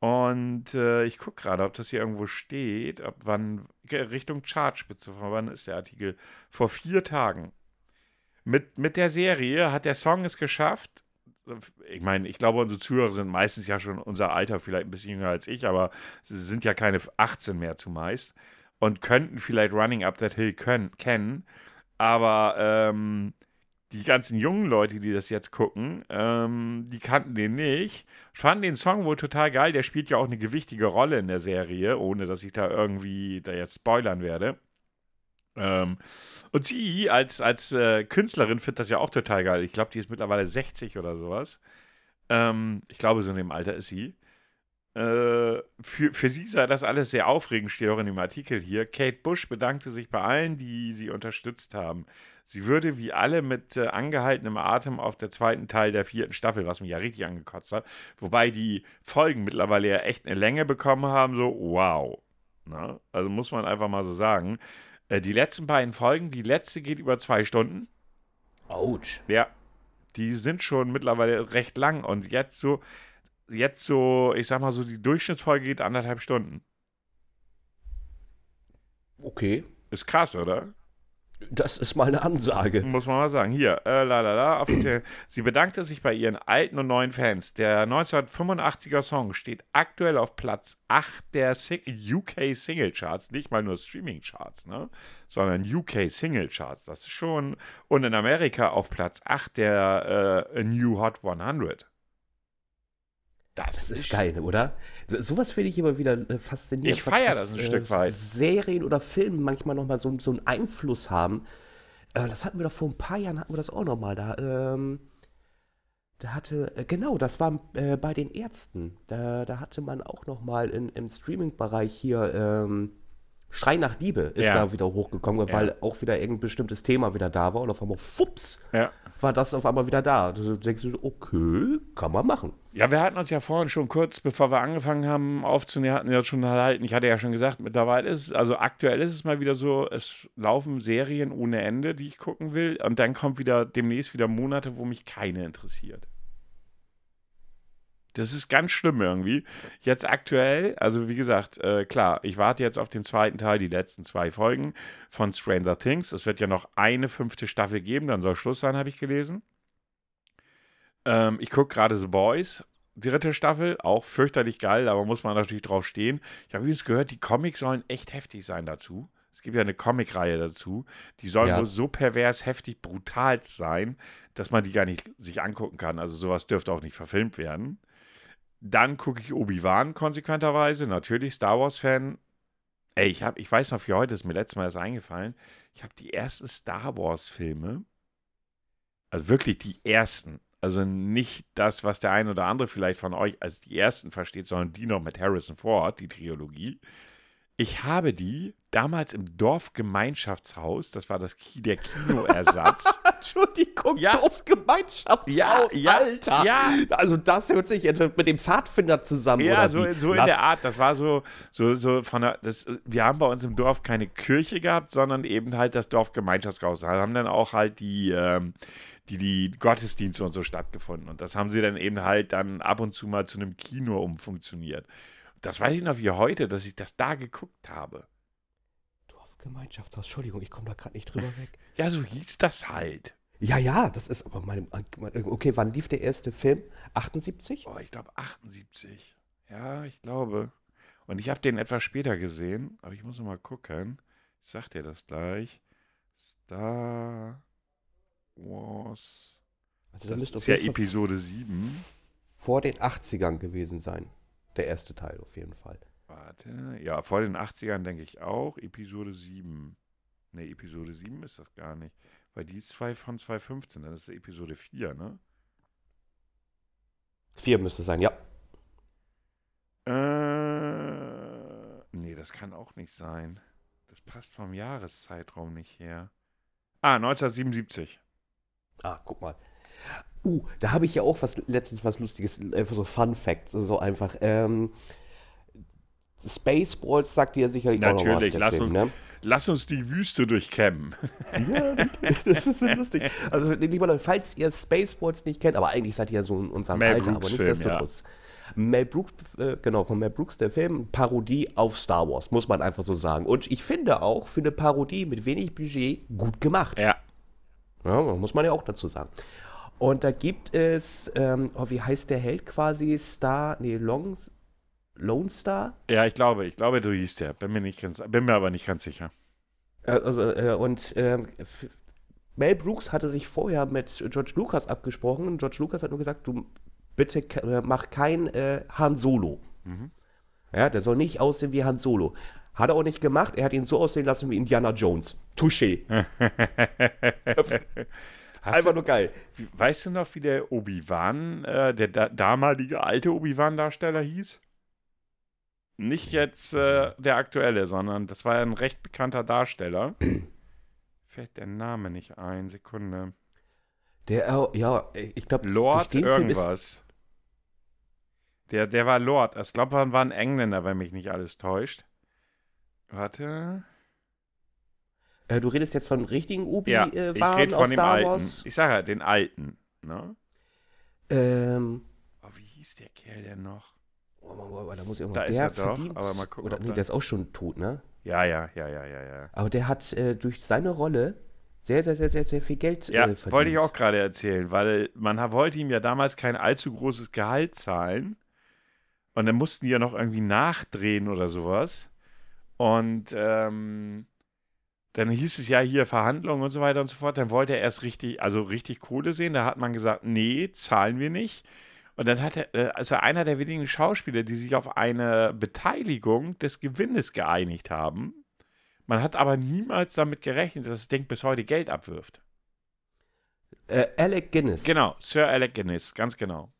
Und äh, ich gucke gerade, ob das hier irgendwo steht, ob wann Richtung Chartspitze, von wann ist der Artikel? Vor vier Tagen. Mit, mit der Serie hat der Song es geschafft. Ich meine, ich glaube, unsere Zuhörer sind meistens ja schon unser Alter, vielleicht ein bisschen jünger als ich, aber sie sind ja keine 18 mehr zumeist und könnten vielleicht Running Up That Hill können, kennen. Aber ähm, die ganzen jungen Leute, die das jetzt gucken, ähm, die kannten den nicht. Fanden den Song wohl total geil. Der spielt ja auch eine gewichtige Rolle in der Serie, ohne dass ich da irgendwie da jetzt spoilern werde. Ähm, und sie als, als äh, Künstlerin findet das ja auch total geil. Ich glaube, die ist mittlerweile 60 oder sowas. Ähm, ich glaube, so in dem Alter ist sie. Äh, für, für sie sei das alles sehr aufregend, steht auch in dem Artikel hier. Kate Bush bedankte sich bei allen, die sie unterstützt haben. Sie würde wie alle mit äh, angehaltenem Atem auf der zweiten Teil der vierten Staffel, was mich ja richtig angekotzt hat, wobei die Folgen mittlerweile ja echt eine Länge bekommen haben, so wow. Na? Also muss man einfach mal so sagen. Äh, die letzten beiden Folgen, die letzte geht über zwei Stunden. Autsch. Ja. Die sind schon mittlerweile recht lang und jetzt so, jetzt so, ich sag mal so, die Durchschnittsfolge geht anderthalb Stunden. Okay. Ist krass, oder? Das ist mal eine Ansage. Muss man mal sagen. Hier, äh, la la la, offiziell. Sie bedankte sich bei ihren alten und neuen Fans. Der 1985er Song steht aktuell auf Platz 8 der UK Single Charts. Nicht mal nur Streaming Charts, ne? Sondern UK Single Charts. Das ist schon. Und in Amerika auf Platz 8 der äh, New Hot 100. Das, das ist, ist geil, oder? Sowas finde ich immer wieder äh, faszinierend. Ich feiere das ein äh, Stück weit. Serien oder Filme manchmal nochmal so, so einen Einfluss haben. Äh, das hatten wir doch vor ein paar Jahren, hatten wir das auch nochmal da. Ähm, da hatte, äh, genau, das war äh, bei den Ärzten. Da, da hatte man auch nochmal im Streaming-Bereich hier ähm, Schrei nach Liebe ist ja. da wieder hochgekommen, weil ja. auch wieder irgendein bestimmtes Thema wieder da war und auf einmal, fups, ja. war das auf einmal wieder da. Du denkst okay, kann man machen. Ja, wir hatten uns ja vorhin schon kurz, bevor wir angefangen haben aufzunehmen, hatten ja schon erhalten. Ich hatte ja schon gesagt, mittlerweile ist es, also aktuell ist es mal wieder so, es laufen Serien ohne Ende, die ich gucken will. Und dann kommt wieder demnächst wieder Monate, wo mich keine interessiert. Das ist ganz schlimm irgendwie. Jetzt aktuell, also wie gesagt, äh, klar, ich warte jetzt auf den zweiten Teil, die letzten zwei Folgen von Stranger Things. Es wird ja noch eine fünfte Staffel geben, dann soll Schluss sein, habe ich gelesen. Ähm, ich gucke gerade The Boys, dritte Staffel, auch fürchterlich geil, aber muss man natürlich drauf stehen. Ich habe übrigens gehört, die Comics sollen echt heftig sein dazu. Es gibt ja eine Comicreihe dazu. Die sollen ja. so pervers, heftig, brutal sein, dass man die gar nicht sich angucken kann. Also sowas dürfte auch nicht verfilmt werden. Dann gucke ich Obi-Wan konsequenterweise, natürlich Star Wars-Fan. Ey, ich, hab, ich weiß noch, für heute ist mir letztes Mal das eingefallen. Ich habe die ersten Star Wars-Filme, also wirklich die ersten, also nicht das, was der ein oder andere vielleicht von euch als die ersten versteht, sondern die noch mit Harrison Ford, die Trilogie. Ich habe die damals im Dorfgemeinschaftshaus, das war das der Kinoersatz. Entschuldigung, ja. Dorfgemeinschaftshaus, ja, ja, Alter. Ja. Also das hört sich mit dem Pfadfinder zusammen, ja, oder so, so in der Art. Das war so, so, so von der, das, wir haben bei uns im Dorf keine Kirche gehabt, sondern eben halt das Dorfgemeinschaftshaus. Da haben dann auch halt die, ähm, die, die Gottesdienste und so stattgefunden. Und das haben sie dann eben halt dann ab und zu mal zu einem Kino umfunktioniert. Das weiß ich noch wie heute, dass ich das da geguckt habe. Dorfgemeinschaftshaus, Entschuldigung, ich komme da gerade nicht drüber weg. ja, so hieß das halt. Ja, ja, das ist aber meine. Okay, wann lief der erste Film? 78? Oh, ich glaube 78. Ja, ich glaube. Und ich habe den etwas später gesehen, aber ich muss noch mal gucken. Ich sag dir das gleich. Star Wars. Also, das ist ja Episode 7. Vor den 80ern gewesen sein. Der erste Teil auf jeden Fall. Warte, ja, vor den 80ern denke ich auch. Episode 7. Ne, Episode 7 ist das gar nicht. Weil die ist zwei von 2015, das ist Episode 4, ne? 4 müsste sein, ja. Äh, nee, das kann auch nicht sein. Das passt vom Jahreszeitraum nicht her. Ah, 1977. Ah, guck mal. Uh, da habe ich ja auch was letztens was Lustiges, einfach so Fun Facts, so einfach. Ähm, Spaceballs sagt dir sicherlich Natürlich, auch noch was, der lass Film, uns, ne? lass uns die Wüste durchkämmen. Ja, das ist so lustig. Also, lieber Leute, falls ihr Spaceballs nicht kennt, aber eigentlich seid ihr ja so in unserem Mel Alter, Brooks aber nichtsdestotrotz. Ja. Mel Brooks, äh, genau, von Mel Brooks, der Film, Parodie auf Star Wars, muss man einfach so sagen. Und ich finde auch, für eine Parodie mit wenig Budget gut gemacht. Ja. Ja, muss man ja auch dazu sagen. Und da gibt es, ähm, oh, wie heißt der Held quasi? Star, nee, Long, Lone Star? Ja, ich glaube, ich glaube, du hieß der. Bin mir, nicht ganz, bin mir aber nicht ganz sicher. Äh, also, äh, und äh, Mel Brooks hatte sich vorher mit George Lucas abgesprochen und George Lucas hat nur gesagt, du bitte äh, mach kein äh, Han Solo. Mhm. Ja, der soll nicht aussehen wie Han Solo. Hat er auch nicht gemacht, er hat ihn so aussehen lassen wie Indiana Jones. Touché. Hast Einfach du, nur geil. Weißt du noch, wie der Obi-Wan, äh, der da, damalige alte Obi-Wan-Darsteller hieß? Nicht jetzt äh, der aktuelle, sondern das war ja ein recht bekannter Darsteller. Fällt der Name nicht ein, Sekunde. Der, äh, ja, ich glaube, Lord irgendwas. Der, der war Lord. Ich glaube, er war ein Engländer, wenn mich nicht alles täuscht. Warte. Äh, du redest jetzt von richtigen Obi-Wan ja, ich red von aus dem Star alten. Wars? Ich sage ja, den alten. Ne? Ähm. Oh, wie hieß der Kerl denn noch? Oh, oh, oh, da muss ich irgendwann. Da der ist er verdient. Doch, aber mal gucken, oder, nee, der ist auch schon tot, ne? Ja, ja, ja, ja, ja, ja. Aber der hat äh, durch seine Rolle sehr, sehr, sehr, sehr, sehr viel Geld ja, äh, verdient. wollte ich auch gerade erzählen, weil man wollte ihm ja damals kein allzu großes Gehalt zahlen. Und dann mussten die ja noch irgendwie nachdrehen oder sowas. Und ähm, dann hieß es ja hier Verhandlungen und so weiter und so fort. Dann wollte er erst richtig, also richtig Kohle sehen. Da hat man gesagt, nee, zahlen wir nicht. Und dann hat er, äh, also einer der wenigen Schauspieler, die sich auf eine Beteiligung des Gewinnes geeinigt haben. Man hat aber niemals damit gerechnet, dass das Ding bis heute Geld abwirft. Äh, Alec Guinness. Genau, Sir Alec Guinness, ganz genau.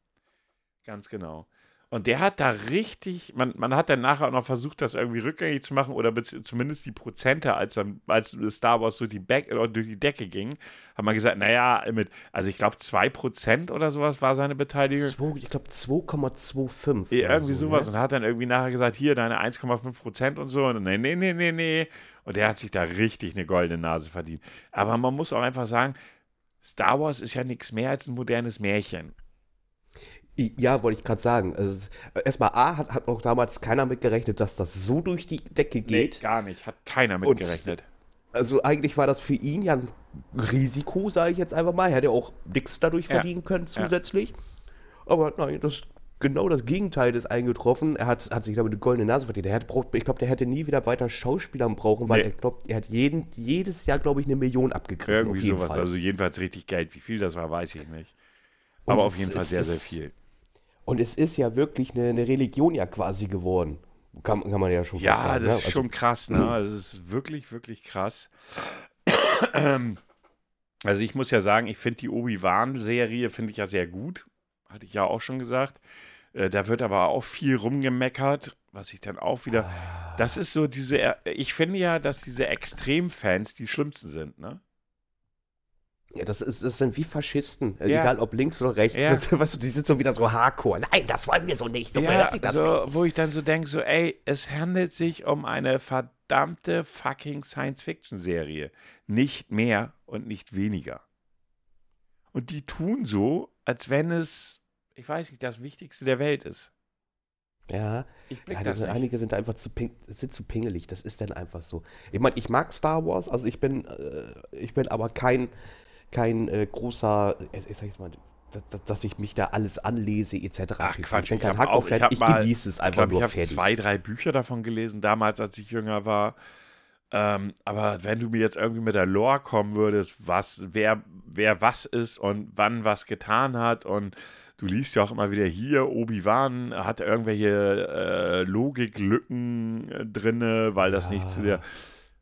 Ganz genau. Und der hat da richtig, man, man hat dann nachher auch noch versucht, das irgendwie rückgängig zu machen oder zumindest die Prozente, als dann, als Star Wars durch die, Back, oder durch die Decke ging, hat man gesagt, naja, mit, also ich glaube 2% oder sowas war seine Beteiligung. Zwei, ich glaube 2,25. Ja, irgendwie so, sowas. Ne? Und hat dann irgendwie nachher gesagt, hier deine 1,5% und so. Und nee, nee, nee, nee, nee. Und der hat sich da richtig eine goldene Nase verdient. Aber man muss auch einfach sagen, Star Wars ist ja nichts mehr als ein modernes Märchen. Ja, wollte ich gerade sagen. Also, erstmal A hat, hat auch damals keiner mitgerechnet, dass das so durch die Decke geht. Nee, gar nicht. Hat keiner mitgerechnet. also eigentlich war das für ihn ja ein Risiko, sage ich jetzt einfach mal. Er hätte auch nichts dadurch ja. verdienen können zusätzlich. Ja. Aber nein, das genau das Gegenteil ist eingetroffen. Er hat, hat sich damit eine goldene Nase verdient. Er hat, ich glaube, der hätte nie wieder weiter Schauspielern brauchen, weil nee. er glaubt, er hat jeden, jedes Jahr, glaube ich, eine Million abgegriffen. Irgendwie sowas. Fall. Also jedenfalls richtig Geld. Wie viel das war, weiß ich nicht. Aber auf jeden Fall sehr, sehr viel. Und es ist ja wirklich eine, eine Religion ja quasi geworden. Kann, kann man ja schon ja, sagen. Ja, das ne? ist also, schon krass, ne? Das ist wirklich, wirklich krass. also ich muss ja sagen, ich finde die Obi-Wan-Serie, finde ich ja sehr gut. Hatte ich ja auch schon gesagt. Äh, da wird aber auch viel rumgemeckert, was ich dann auch wieder. Das ist so diese. Ich finde ja, dass diese Extremfans die schlimmsten sind, ne? Ja, das, ist, das sind wie Faschisten, äh, ja. egal ob links oder rechts. Ja. Weißt du, die sind so wieder so hardcore. Nein, das wollen wir so nicht. So ja, also, Wo ich dann so denke, so, ey, es handelt sich um eine verdammte fucking Science-Fiction-Serie. Nicht mehr und nicht weniger. Und die tun so, als wenn es, ich weiß nicht, das Wichtigste der Welt ist. Ja, ja einige sind einfach zu, ping, sind zu pingelig. Das ist dann einfach so. Ich meine, ich mag Star Wars, also ich bin, äh, ich bin aber kein kein äh, großer, ich, ich sag jetzt mal, dass, dass ich mich da alles anlese etc. Ach, Quatsch, ich bin kein Hardcore-Fan, ich, ich genieße es einfach glaub, nur ich fertig. Ich habe zwei, drei Bücher davon gelesen, damals, als ich jünger war. Ähm, aber wenn du mir jetzt irgendwie mit der Lore kommen würdest, was, wer, wer was ist und wann was getan hat und du liest ja auch immer wieder hier, Obi-Wan hat irgendwelche äh, Logiklücken äh, drinne, weil das ja. nicht zu der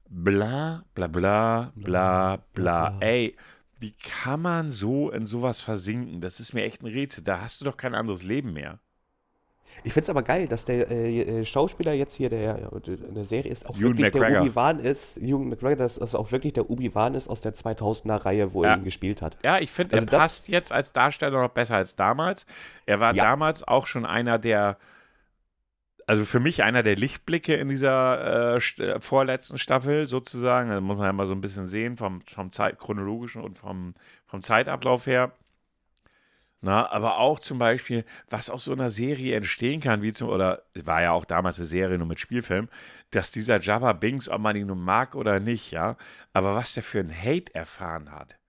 bla bla bla bla bla, bla. ey wie kann man so in sowas versinken? Das ist mir echt ein Rätsel. Da hast du doch kein anderes Leben mehr. Ich finde es aber geil, dass der äh, äh, Schauspieler jetzt hier der, in der Serie ist auch Ewan wirklich McGregor. der Obi-Wan ist, Ewan McGregor, dass das auch wirklich der Obi-Wan ist aus der 2000er-Reihe, wo ja. er ihn gespielt hat. Ja, ich finde, also er passt jetzt als Darsteller noch besser als damals. Er war ja. damals auch schon einer der also für mich einer der Lichtblicke in dieser äh, st äh, vorletzten Staffel sozusagen. Da muss man ja mal so ein bisschen sehen vom, vom Zeit chronologischen und vom, vom Zeitablauf her. Na, aber auch zum Beispiel, was aus so einer Serie entstehen kann, wie zum, oder war ja auch damals eine Serie nur mit Spielfilm, dass dieser Jabba Binks, ob man ihn nun mag oder nicht, ja, aber was der für einen Hate erfahren hat.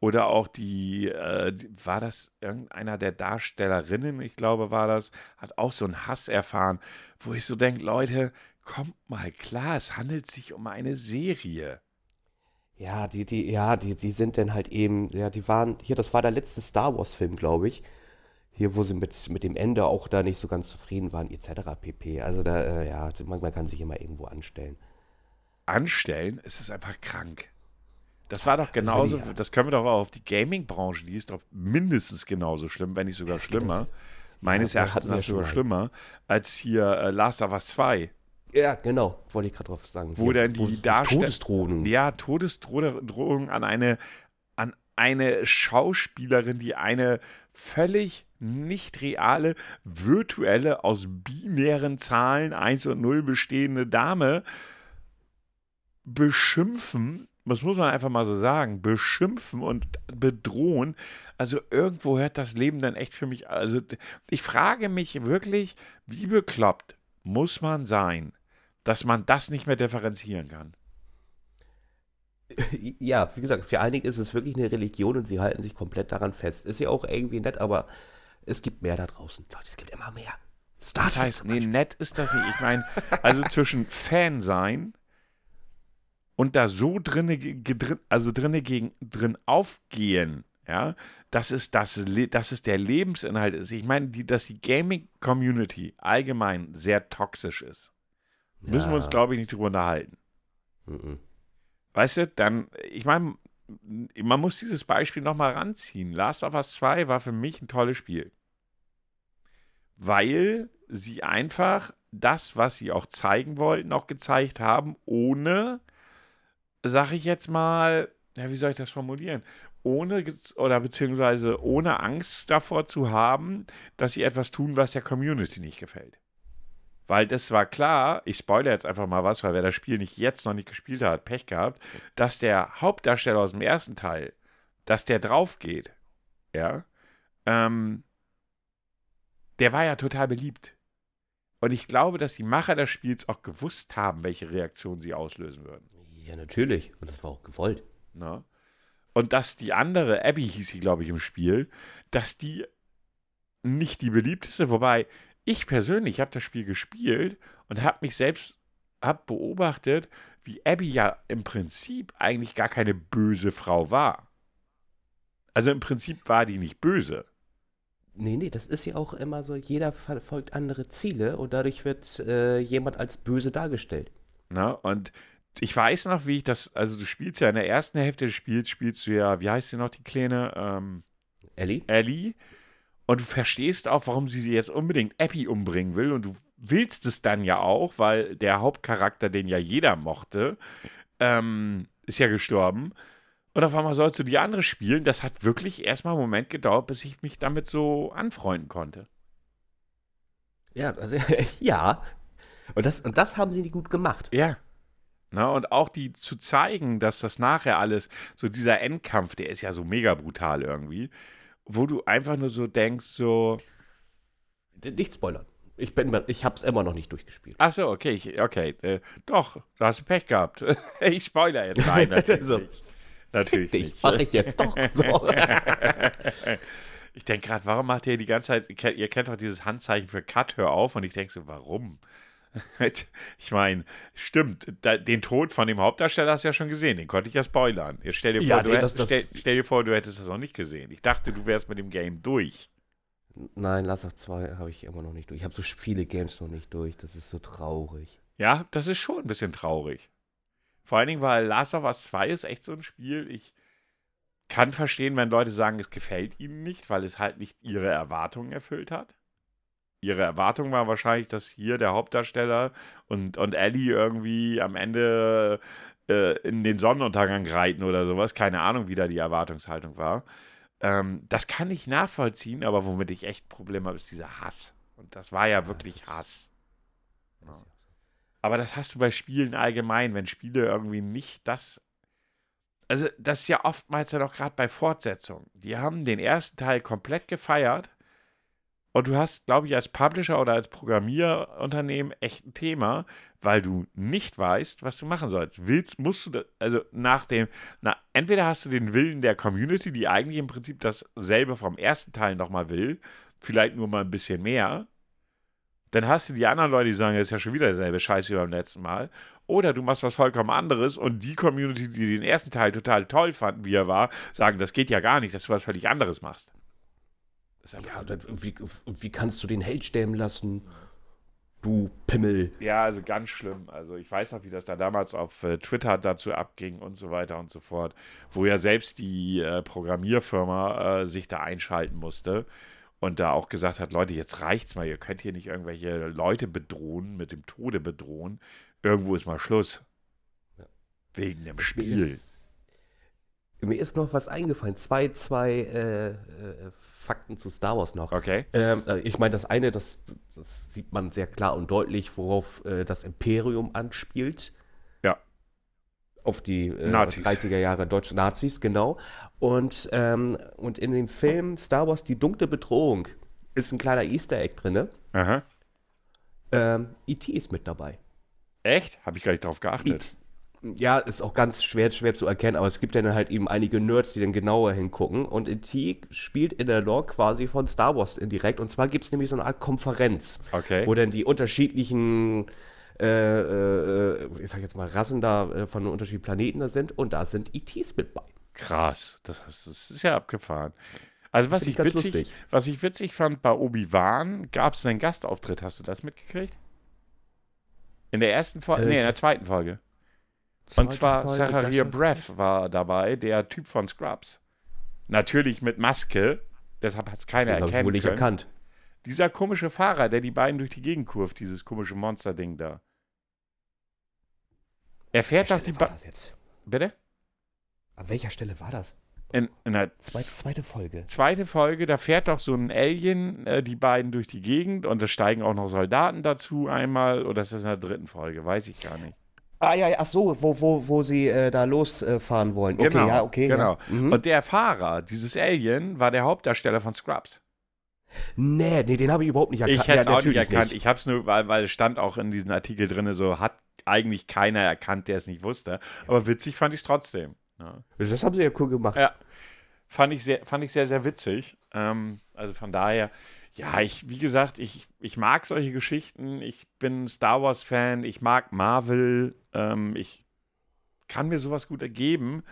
Oder auch die, äh, war das irgendeiner der Darstellerinnen, ich glaube, war das, hat auch so einen Hass erfahren, wo ich so denke, Leute, kommt mal klar, es handelt sich um eine Serie. Ja, die, die, ja, die, die sind dann halt eben, ja, die waren, hier, das war der letzte Star Wars-Film, glaube ich. Hier, wo sie mit, mit dem Ende auch da nicht so ganz zufrieden waren, etc. pp. Also da, äh, ja, man kann sich immer irgendwo anstellen. Anstellen? Es ist einfach krank. Das war doch genauso, das, das können wir doch auch auf die Gaming-Branche, die ist doch mindestens genauso schlimm, wenn nicht sogar schlimmer. Meines ja, Erachtens nach sogar schlimmer, als hier äh, Last of Us 2. Ja, genau, wollte ich gerade drauf sagen. Wo dann die Darstellung. Todesdrohungen. Ja, Todesdrohungen an eine, an eine Schauspielerin, die eine völlig nicht reale, virtuelle, aus binären Zahlen 1 und 0 bestehende Dame beschimpfen, das muss man einfach mal so sagen, beschimpfen und bedrohen. Also irgendwo hört das Leben dann echt für mich. Also ich frage mich wirklich, wie bekloppt muss man sein, dass man das nicht mehr differenzieren kann. Ja, wie gesagt, für einige ist es wirklich eine Religion und sie halten sich komplett daran fest. Ist ja auch irgendwie nett, aber es gibt mehr da draußen. Leute, es gibt immer mehr. Star das heißt, nee, nett ist das nicht. Ich meine, also zwischen Fan sein und da so drinne, also drinne gegen, drin aufgehen, ja, das ist, das, das ist der Lebensinhalt ist. Ich meine, die, dass die Gaming-Community allgemein sehr toxisch ist, ja. müssen wir uns, glaube ich, nicht drüber unterhalten. Mhm. Weißt du, dann, ich meine, man muss dieses Beispiel nochmal ranziehen. Last of Us 2 war für mich ein tolles Spiel. Weil sie einfach das, was sie auch zeigen wollten, auch gezeigt haben, ohne, sag ich jetzt mal, ja, wie soll ich das formulieren? Ohne oder beziehungsweise ohne Angst davor zu haben, dass sie etwas tun, was der Community nicht gefällt. Weil das war klar, ich spoilere jetzt einfach mal was, weil wer das Spiel nicht jetzt noch nicht gespielt hat, Pech gehabt, dass der Hauptdarsteller aus dem ersten Teil, dass der drauf geht, ja, ähm, der war ja total beliebt. Und ich glaube, dass die Macher des Spiels auch gewusst haben, welche Reaktion sie auslösen würden. Ja, natürlich. Und das war auch gewollt. Na? Und dass die andere, Abby hieß sie, glaube ich, im Spiel, dass die nicht die beliebteste, wobei ich persönlich habe das Spiel gespielt und habe mich selbst hab beobachtet, wie Abby ja im Prinzip eigentlich gar keine böse Frau war. Also im Prinzip war die nicht böse. Nee, nee, das ist ja auch immer so, jeder verfolgt andere Ziele und dadurch wird äh, jemand als böse dargestellt. Na, und ich weiß noch, wie ich das, also du spielst ja in der ersten Hälfte des Spiels, spielst du ja, wie heißt sie noch, die Kleine? Ähm, Ellie. Ellie. Und du verstehst auch, warum sie sie jetzt unbedingt Abby umbringen will und du willst es dann ja auch, weil der Hauptcharakter, den ja jeder mochte, ähm, ist ja gestorben. Und auf einmal sollst du die andere spielen. Das hat wirklich erstmal einen Moment gedauert, bis ich mich damit so anfreunden konnte. Ja, also, ja. Und das, und das haben sie gut gemacht. Ja. Na, und auch die zu zeigen, dass das nachher alles, so dieser Endkampf, der ist ja so mega brutal irgendwie, wo du einfach nur so denkst, so. Nicht spoilern. Ich, bin, ich hab's immer noch nicht durchgespielt. Ach so, okay, ich, okay. Äh, doch, da hast du Pech gehabt. ich spoiler jetzt rein, natürlich. so. Natürlich dich, nicht. Mache ich jetzt doch so. ich denke gerade, warum macht ihr die ganze Zeit, ihr kennt doch dieses Handzeichen für Cut, hör auf. Und ich denke so, warum? Ich meine, stimmt, da, den Tod von dem Hauptdarsteller hast du ja schon gesehen, den konnte ich ja spoilern. Jetzt stell dir vor, ja, du, das, das, stell, stell, dir vor du hättest das noch nicht gesehen. Ich dachte, du wärst mit dem Game durch. Nein, Last of 2 habe ich immer noch nicht durch. Ich habe so viele Games noch nicht durch. Das ist so traurig. Ja, das ist schon ein bisschen traurig. Vor allen Dingen, weil Last of Us 2 ist echt so ein Spiel. Ich kann verstehen, wenn Leute sagen, es gefällt ihnen nicht, weil es halt nicht ihre Erwartungen erfüllt hat. Ihre Erwartung war wahrscheinlich, dass hier der Hauptdarsteller und, und Ellie irgendwie am Ende äh, in den Sonnenuntergang reiten oder sowas. Keine Ahnung, wie da die Erwartungshaltung war. Ähm, das kann ich nachvollziehen, aber womit ich echt Probleme habe, ist dieser Hass. Und das war ja wirklich Hass. Ja. Aber das hast du bei Spielen allgemein, wenn Spiele irgendwie nicht das. Also, das ist ja oftmals dann auch gerade bei Fortsetzungen. Die haben den ersten Teil komplett gefeiert. Und du hast, glaube ich, als Publisher oder als Programmierunternehmen echt ein Thema, weil du nicht weißt, was du machen sollst. Willst, musst du, also nach dem, na, entweder hast du den Willen der Community, die eigentlich im Prinzip dasselbe vom ersten Teil nochmal will, vielleicht nur mal ein bisschen mehr, dann hast du die anderen Leute, die sagen, das ist ja schon wieder derselbe Scheiß wie beim letzten Mal. Oder du machst was vollkommen anderes und die Community, die den ersten Teil total toll fanden, wie er war, sagen, das geht ja gar nicht, dass du was völlig anderes machst. Ja, und wie, wie kannst du den Held sterben lassen? Du Pimmel. Ja, also ganz schlimm. Also ich weiß noch, wie das da damals auf äh, Twitter dazu abging und so weiter und so fort, wo ja selbst die äh, Programmierfirma äh, sich da einschalten musste und da auch gesagt hat, Leute, jetzt reicht's mal, ihr könnt hier nicht irgendwelche Leute bedrohen, mit dem Tode bedrohen. Irgendwo ist mal Schluss. Ja. Wegen dem Spiel. Ist, mir ist, noch was eingefallen. Zwei, zwei äh, äh, Fakten zu Star Wars noch. Okay. Ähm, äh, ich meine, das eine, das, das, sieht man sehr klar und deutlich, worauf äh, das Imperium anspielt. Ja. auf die äh, 30er Jahre deutsche Nazis, genau. Und, ähm, und in dem Film Star Wars Die dunkle Bedrohung ist ein kleiner Easter Egg drin. Aha. Ähm, E.T. ist mit dabei. Echt? Habe ich gar nicht drauf geachtet. Ja, ist auch ganz schwer, schwer zu erkennen, aber es gibt dann halt eben einige Nerds, die dann genauer hingucken. Und E.T. spielt in der Lore quasi von Star Wars indirekt. Und zwar gibt es nämlich so eine Art Konferenz, okay. wo dann die unterschiedlichen äh, äh, ich sag jetzt mal, Rassen da äh, von unterschiedlichen Planeten da sind und da sind ETs mit bei. Krass, das, das ist ja abgefahren. Also was ich, witzig, was ich witzig fand bei Obi-Wan, gab es einen Gastauftritt, hast du das mitgekriegt? In der ersten Folge, äh, nee, in der zweiten Folge. Und zwar Zachariah Breath war dabei, der Typ von Scrubs. Natürlich mit Maske, deshalb hat es keiner erkannt. Ich wohl nicht erkannt. Dieser komische Fahrer, der die beiden durch die Gegend kurft, dieses komische Monster-Ding da. Er fährt doch die jetzt? Bitte? An welcher Stelle war das? In, in der zweite, zweite Folge. Zweite Folge, da fährt doch so ein Alien, äh, die beiden durch die Gegend und es steigen auch noch Soldaten dazu einmal. Oder ist das in der dritten Folge? Weiß ich gar nicht. Ah ja, ach so, wo, wo, wo sie äh, da losfahren äh, wollen. Okay, genau, ja, okay. Genau. Ja. Mhm. Und der Fahrer, dieses Alien, war der Hauptdarsteller von Scrubs. Nee, nee, den habe ich überhaupt nicht erkannt. Ich hätte ja, auch nicht erkannt. Nicht. Ich habe es nur, weil, weil es stand auch in diesem Artikel drin, so hat eigentlich keiner erkannt, der es nicht wusste. Aber witzig fand ich es trotzdem. Ja. Das haben sie ja cool gemacht. Ja. Fand ich sehr, fand ich sehr, sehr witzig. Ähm, also von daher, ja, ich, wie gesagt, ich, ich mag solche Geschichten. Ich bin Star Wars-Fan, ich mag Marvel. Ähm, ich kann mir sowas gut ergeben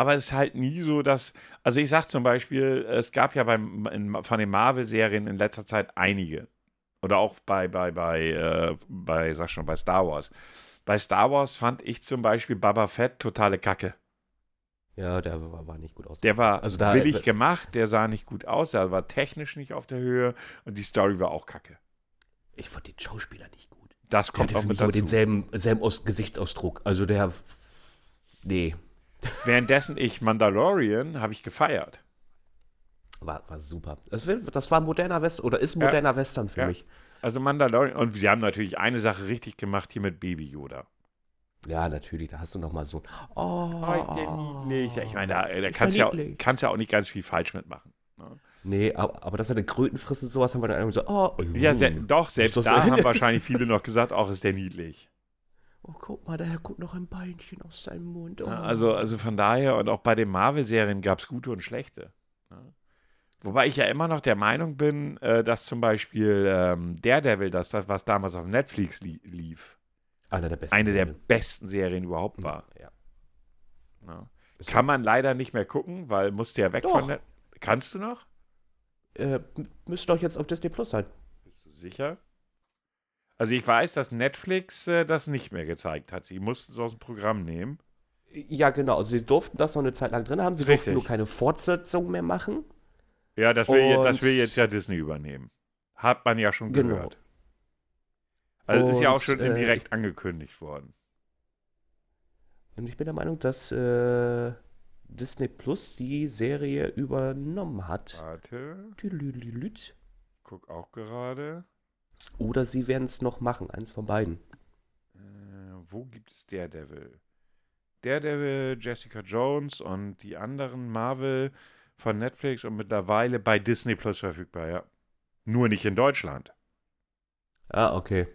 aber es ist halt nie so, dass, also ich sag zum Beispiel, es gab ja beim, in, von den Marvel-Serien in letzter Zeit einige. Oder auch bei, bei, bei, äh, bei, sag schon, bei Star Wars. Bei Star Wars fand ich zum Beispiel Baba Fett totale Kacke. Ja, der war, war nicht gut aus. Der war also da, billig gemacht, der sah nicht gut aus, der war technisch nicht auf der Höhe und die Story war auch kacke. Ich fand den Schauspieler nicht gut. Das kommt der auch mit dazu. denselben, denselben Gesichtsausdruck. Also der, nee. Währenddessen ich Mandalorian habe ich gefeiert. War, war super. Das, das war moderner Western oder ist moderner ja. Western für ja. mich. Also Mandalorian und sie haben natürlich eine Sache richtig gemacht hier mit Baby Yoda. Ja, natürlich, da hast du noch mal so Oh, oh der niedlich. Ich meine, da, da kannst du ja, kannst ja auch nicht ganz viel falsch mitmachen. Ne? Nee, aber, aber dass er eine Kröten frisst und sowas, haben wir dann irgendwie so, oh. Ja, se doch, selbst da haben wahrscheinlich viele noch gesagt, auch ist der niedlich oh, guck mal, daher guckt noch ein Beinchen aus seinem Mund. Oh. Ja, also, also von daher, und auch bei den Marvel-Serien gab es gute und schlechte. Ja. Wobei ich ja immer noch der Meinung bin, äh, dass zum Beispiel ähm, Daredevil, das, das, was damals auf Netflix li lief, Eine der besten eine Serien. der besten Serien überhaupt war. Ja. ja. Kann man leider nicht mehr gucken, weil musste ja weg doch. von der. Kannst du noch? Äh, müsste doch jetzt auf Disney Plus sein. Bist du sicher? Also ich weiß, dass Netflix äh, das nicht mehr gezeigt hat. Sie mussten es aus dem Programm nehmen. Ja, genau. Also sie durften das noch eine Zeit lang drin haben. Sie Richtig. durften nur keine Fortsetzung mehr machen. Ja, das will, das will jetzt ja Disney übernehmen. Hat man ja schon genau. gehört. Also Und, ist ja auch schon äh, angekündigt worden. Und ich bin der Meinung, dass äh, Disney Plus die Serie übernommen hat. Warte. Guck auch gerade. Oder sie werden es noch machen, eins von beiden. Äh, wo gibt es Daredevil? Daredevil, Jessica Jones und die anderen Marvel von Netflix und mittlerweile bei Disney Plus verfügbar, ja. Nur nicht in Deutschland. Ah, okay.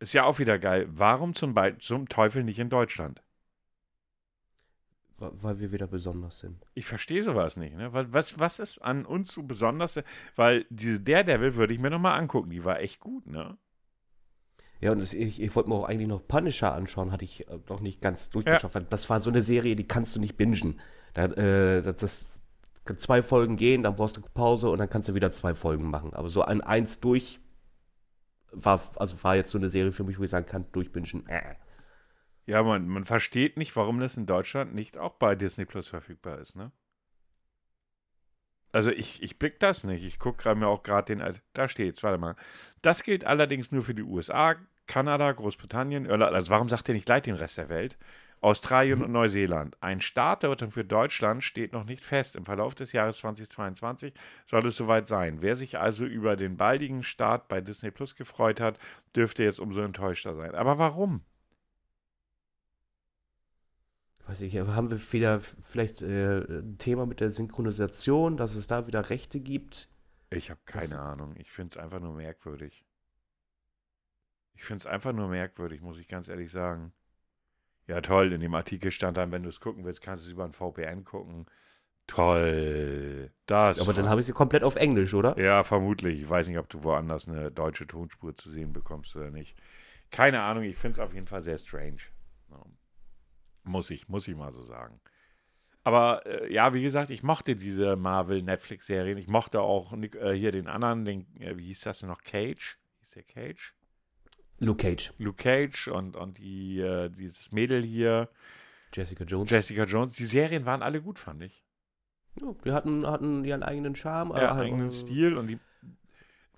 Ist ja auch wieder geil. Warum zum, Be zum Teufel nicht in Deutschland? Weil wir wieder besonders sind. Ich verstehe sowas nicht. Ne? Was, was ist an uns so besonders? Weil diese Daredevil würde ich mir nochmal angucken. Die war echt gut, ne? Ja, und das, ich, ich wollte mir auch eigentlich noch Punisher anschauen, hatte ich noch nicht ganz durchgeschafft. Ja. Das war so eine Serie, die kannst du nicht bingen. Da, äh, das, das zwei Folgen gehen, dann brauchst du Pause und dann kannst du wieder zwei Folgen machen. Aber so an eins durch war, also war jetzt so eine Serie für mich, wo ich sagen kann, durchbingen. Äh. Ja, man, man versteht nicht, warum das in Deutschland nicht auch bei Disney Plus verfügbar ist, ne? Also ich, ich blick das nicht. Ich gucke mir auch gerade den, da steht's, warte mal. Das gilt allerdings nur für die USA, Kanada, Großbritannien, Irland. Also warum sagt ihr nicht gleich den Rest der Welt? Australien und Neuseeland. Ein Startdatum für Deutschland steht noch nicht fest. Im Verlauf des Jahres 2022 soll es soweit sein. Wer sich also über den baldigen Start bei Disney Plus gefreut hat, dürfte jetzt umso enttäuschter sein. Aber warum? weiß ich, haben wir wieder vielleicht äh, ein Thema mit der Synchronisation, dass es da wieder Rechte gibt? Ich habe keine das, Ahnung. Ich finde es einfach nur merkwürdig. Ich finde es einfach nur merkwürdig, muss ich ganz ehrlich sagen. Ja, toll. In dem Artikel stand dann, wenn du es gucken willst, kannst du es über ein VPN gucken. Toll. Das Aber dann habe ich sie komplett auf Englisch, oder? Ja, vermutlich. Ich weiß nicht, ob du woanders eine deutsche Tonspur zu sehen bekommst oder nicht. Keine Ahnung, ich finde es auf jeden Fall sehr strange. Muss ich, muss ich mal so sagen. Aber äh, ja, wie gesagt, ich mochte diese Marvel-Netflix-Serien. Ich mochte auch äh, hier den anderen, den, äh, wie hieß das denn noch? Cage? Hieß der Cage? Luke Cage. Luke Cage und, und die, äh, dieses Mädel hier. Jessica Jones. Jessica Jones. Die Serien waren alle gut, fand ich. Ja, die hatten, hatten ihren eigenen Charme. Ja, halt, eigenen Stil und die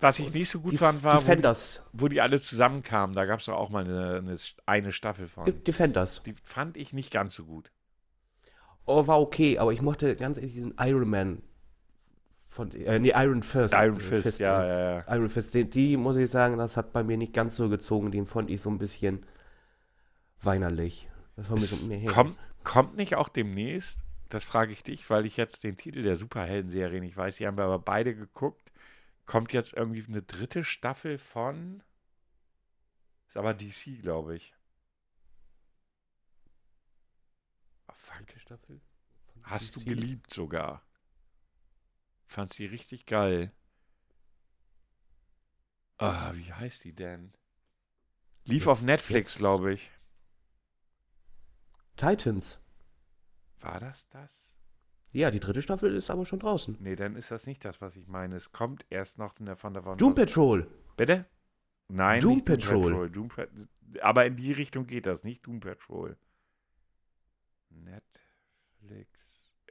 was ich nicht so gut die, fand, war, Defenders. Wo, die, wo die alle zusammenkamen. Da gab es auch mal eine, eine, eine, Staffel von. Defenders. Die fand ich nicht ganz so gut. Oh, war okay, aber ich mochte ganz ehrlich diesen Iron Man von, äh, nee, Iron Fist. Iron Fist, Fist ja, ja, ja. Iron Fist, die, die, muss ich sagen, das hat bei mir nicht ganz so gezogen. Den fand ich so ein bisschen weinerlich. Das war mir so, nee, kommt, kommt nicht auch demnächst, das frage ich dich, weil ich jetzt den Titel der Superhelden-Serie nicht weiß, die haben wir aber beide geguckt, kommt jetzt irgendwie eine dritte Staffel von, ist aber DC, glaube ich. Oh, fuck. Staffel? Hast DC? du geliebt sogar. Fand sie richtig geil. Ah, wie heißt die denn? Lief jetzt, auf Netflix, glaube ich. Titans. War das das? Ja, die dritte Staffel ist aber schon draußen. Nee, dann ist das nicht das, was ich meine. Es kommt erst noch in der von der Doom Patrol. Bitte? Nein, Doom Patrol. Doom Patrol. Doom aber in die Richtung geht das, nicht Doom Patrol. Netflix.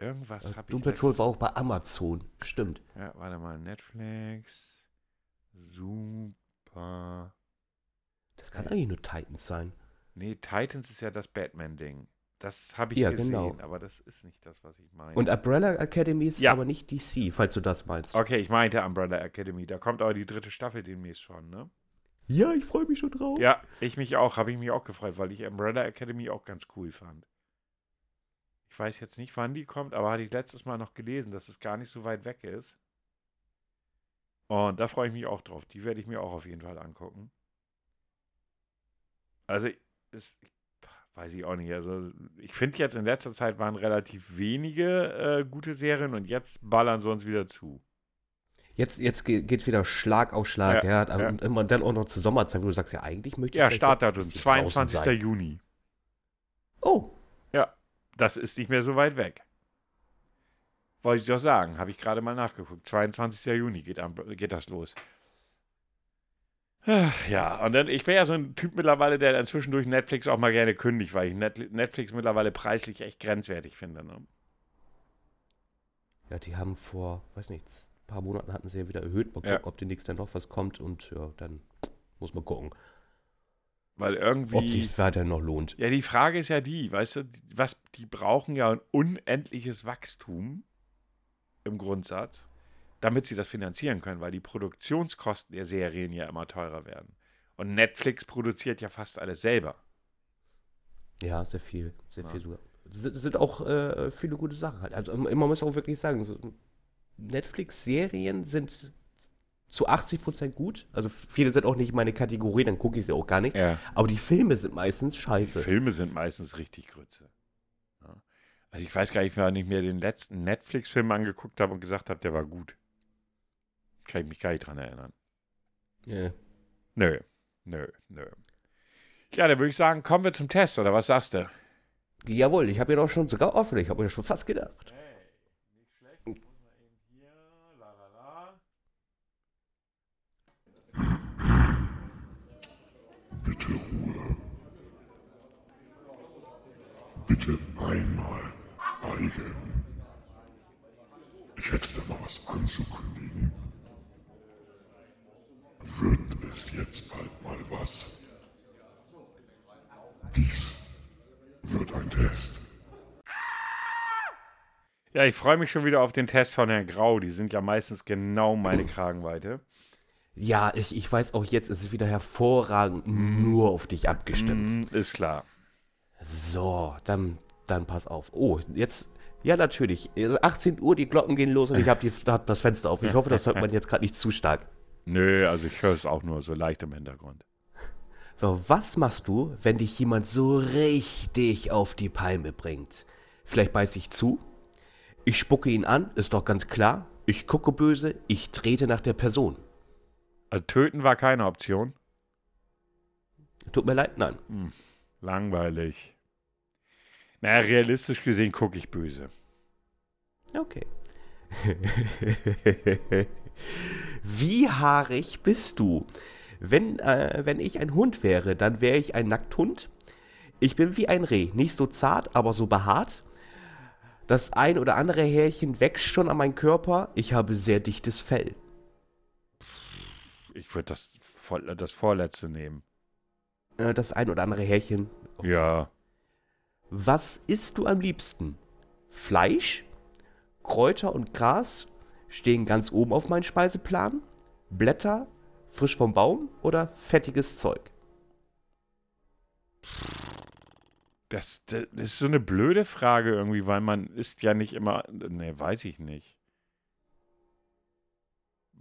Irgendwas äh, habe ich. Doom Patrol war auch bei Amazon. Stimmt. Ja, warte mal. Netflix. Super. Das kann eigentlich nur Titans sein. Nee, Titans ist ja das Batman-Ding. Das habe ich ja, gesehen, genau. aber das ist nicht das, was ich meine. Und Umbrella Academy ist ja. aber nicht DC, falls du das meinst. Okay, ich meinte Umbrella Academy. Da kommt aber die dritte Staffel demnächst schon, ne? Ja, ich freue mich schon drauf. Ja, ich mich auch. Habe ich mich auch gefreut, weil ich Umbrella Academy auch ganz cool fand. Ich weiß jetzt nicht, wann die kommt, aber hatte ich letztes Mal noch gelesen, dass es gar nicht so weit weg ist. Und da freue ich mich auch drauf. Die werde ich mir auch auf jeden Fall angucken. Also, es, weiß ich auch nicht. Also, ich finde jetzt in letzter Zeit waren relativ wenige äh, gute Serien und jetzt ballern sie uns wieder zu. Jetzt, jetzt geht wieder Schlag auf Schlag, ja. ja. Und immer dann auch noch zur Sommerzeit, wo du sagst, ja, eigentlich möchte ich. Ja, Startdatum, 22. Juni. Oh, das ist nicht mehr so weit weg. Wollte ich doch sagen, habe ich gerade mal nachgeguckt. 22. Juni geht, geht das los. Ach, ja, und dann, ich bin ja so ein Typ mittlerweile, der dann zwischendurch Netflix auch mal gerne kündigt, weil ich Netflix mittlerweile preislich echt grenzwertig finde. Ne? Ja, die haben vor, weiß nicht, ein paar Monaten hatten sie ja wieder erhöht. Mal gucken, ja. ob demnächst dann noch was kommt und ja, dann muss man gucken. Weil irgendwie. Ob sich weiter noch lohnt. Ja, die Frage ist ja die, weißt du, was, die brauchen ja ein unendliches Wachstum im Grundsatz, damit sie das finanzieren können, weil die Produktionskosten der Serien ja immer teurer werden. Und Netflix produziert ja fast alles selber. Ja, sehr viel, sehr ja. viel sogar. Es sind auch äh, viele gute Sachen halt. Also man muss auch wirklich sagen, so Netflix-Serien sind zu 80 Prozent gut. Also viele sind auch nicht meine Kategorie, dann gucke ich sie auch gar nicht. Ja. Aber die Filme sind meistens scheiße. Die Filme sind meistens richtig Grütze. Ja. Also ich weiß gar nicht, wann ich mir den letzten Netflix-Film angeguckt habe und gesagt habe, der war gut. Kann ich mich gar nicht dran erinnern. Ja. Nö, nö, nö. Ja, dann würde ich sagen, kommen wir zum Test, oder was sagst du? Jawohl, ich habe ja noch schon sogar offen, ich habe mir schon fast gedacht. Bitte Ruhe. Bitte einmal schweigen. Ich hätte da mal was anzukündigen. Wird es jetzt bald mal was? Dies wird ein Test. Ja, ich freue mich schon wieder auf den Test von Herrn Grau. Die sind ja meistens genau meine Kragenweite. Ja, ich, ich weiß auch jetzt, ist es wieder hervorragend nur auf dich abgestimmt. Mm, ist klar. So, dann Dann pass auf. Oh, jetzt. Ja, natürlich. 18 Uhr, die Glocken gehen los und ich habe hab das Fenster auf. Ich hoffe, das hört man jetzt gerade nicht zu stark. Nö, also ich höre es auch nur so leicht im Hintergrund. So, was machst du, wenn dich jemand so richtig auf die Palme bringt? Vielleicht beiß ich zu? Ich spucke ihn an, ist doch ganz klar. Ich gucke böse, ich trete nach der Person. Also töten war keine Option. Tut mir leid, nein. Hm, langweilig. Naja, realistisch gesehen gucke ich böse. Okay. Wie haarig bist du? Wenn, äh, wenn ich ein Hund wäre, dann wäre ich ein Nackthund. Ich bin wie ein Reh, nicht so zart, aber so behaart. Das ein oder andere Härchen wächst schon an meinem Körper. Ich habe sehr dichtes Fell. Ich würde das, das vorletzte nehmen. Äh, das ein oder andere Härchen. Okay. Ja. Was isst du am liebsten? Fleisch? Kräuter und Gras stehen ganz oben auf meinem Speiseplan. Blätter, frisch vom Baum oder fettiges Zeug? Das, das, ist so eine blöde Frage irgendwie, weil man isst ja nicht immer. Ne, weiß ich nicht.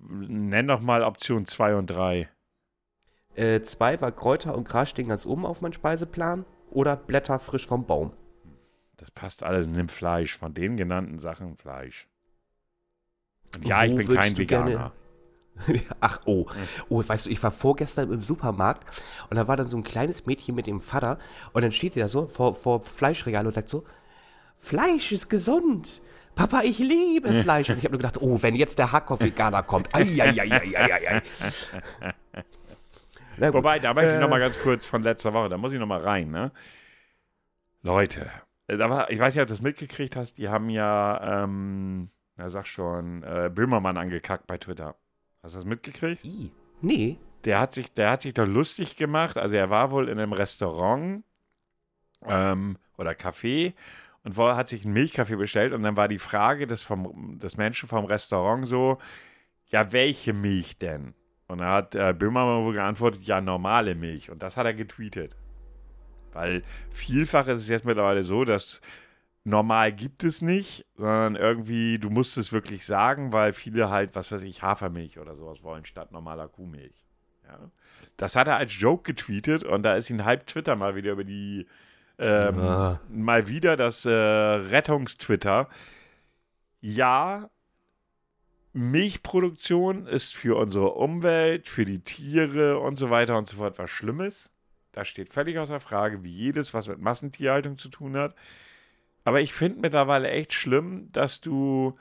Nenn doch mal Option 2 und 3. 2 äh, war Kräuter und Gras stehen ganz oben auf meinem Speiseplan oder Blätter frisch vom Baum. Das passt alles. Nimm Fleisch. Von den genannten Sachen Fleisch. Und ja, Wo ich bin kein Veganer. Ach, oh. Oh, weißt du, ich war vorgestern im Supermarkt und da war dann so ein kleines Mädchen mit dem Vater und dann steht sie da so vor, vor Fleischregal und sagt so, Fleisch ist gesund. Papa, ich liebe Fleisch. Und ich habe nur gedacht, oh, wenn jetzt der Hackhoff-Veganer kommt. Eieieiei. Wobei, da möchte ich äh, noch mal ganz kurz von letzter Woche, da muss ich noch mal rein, ne? Leute, ich weiß nicht, ob du das mitgekriegt hast, die haben ja, ähm, na sag schon, äh, Böhmermann angekackt bei Twitter. Hast du das mitgekriegt? I, nee. Der hat, sich, der hat sich doch lustig gemacht. Also er war wohl in einem Restaurant ähm, oder Café und hat sich einen Milchkaffee bestellt und dann war die Frage des, vom, des Menschen vom Restaurant so, ja, welche Milch denn? Und da hat äh, Böhmermann wohl geantwortet, ja, normale Milch. Und das hat er getweetet. Weil vielfach ist es jetzt mittlerweile so, dass normal gibt es nicht, sondern irgendwie, du musst es wirklich sagen, weil viele halt, was weiß ich, Hafermilch oder sowas wollen statt normaler Kuhmilch. Ja. Das hat er als Joke getweetet und da ist ihn halb Twitter mal wieder über die, ähm, ah. mal wieder das äh, Rettungstwitter. Ja, Milchproduktion ist für unsere Umwelt, für die Tiere und so weiter und so fort was Schlimmes. Das steht völlig außer Frage, wie jedes, was mit Massentierhaltung zu tun hat. Aber ich finde mittlerweile echt schlimm, dass du.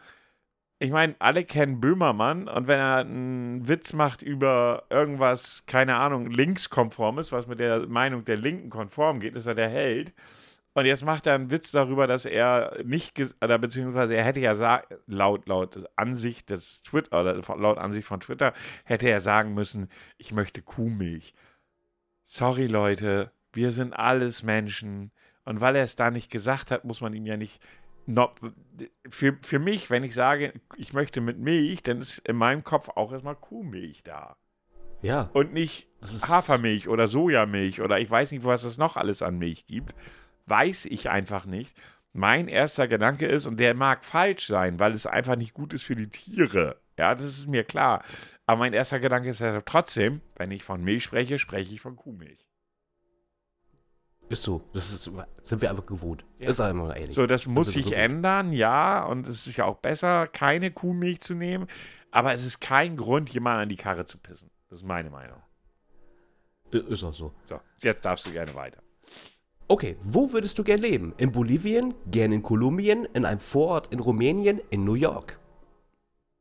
Ich meine, alle kennen Böhmermann und wenn er einen Witz macht über irgendwas, keine Ahnung, linkskonformes, was mit der Meinung der Linken konform geht, ist er der Held. Und jetzt macht er einen Witz darüber, dass er nicht, oder beziehungsweise er hätte ja laut, laut Ansicht des Twitter, oder laut Ansicht von Twitter, hätte er sagen müssen, ich möchte Kuhmilch. Sorry Leute, wir sind alles Menschen. Und weil er es da nicht gesagt hat, muss man ihm ja nicht. No, für, für mich, wenn ich sage, ich möchte mit Milch, dann ist in meinem Kopf auch erstmal Kuhmilch da. Ja. Und nicht Hafermilch oder Sojamilch oder ich weiß nicht, was es noch alles an Milch gibt. Weiß ich einfach nicht. Mein erster Gedanke ist, und der mag falsch sein, weil es einfach nicht gut ist für die Tiere. Ja, das ist mir klar. Aber mein erster Gedanke ist trotzdem, wenn ich von Milch spreche, spreche ich von Kuhmilch. Ist so. Das ist, sind wir einfach gewohnt. Ja. Ist einmal ehrlich. So, das sind muss sich ändern, ja. Und es ist ja auch besser, keine Kuhmilch zu nehmen. Aber es ist kein Grund, jemanden an die Karre zu pissen. Das ist meine Meinung. Ist auch so. So, jetzt darfst du gerne weiter. Okay, wo würdest du gern leben? In Bolivien, gern in Kolumbien, in einem Vorort in Rumänien, in New York?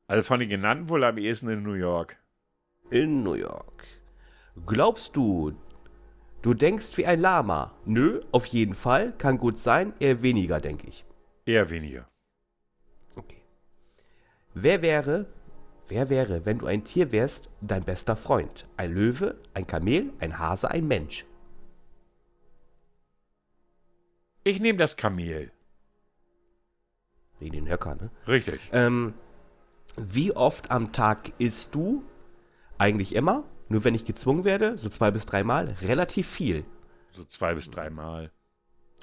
Also von den genannten wohl am ehesten in New York. In New York. Glaubst du, Du denkst wie ein Lama. Nö, auf jeden Fall. Kann gut sein. Eher weniger, denke ich. Eher weniger. Okay. Wer wäre, wer wäre, wenn du ein Tier wärst, dein bester Freund? Ein Löwe, ein Kamel, ein Hase, ein Mensch? Ich nehme das Kamel. Wegen den Höcker, ne? Richtig. Ähm, wie oft am Tag isst du? Eigentlich immer? Nur wenn ich gezwungen werde, so zwei bis dreimal, relativ viel. So zwei bis dreimal.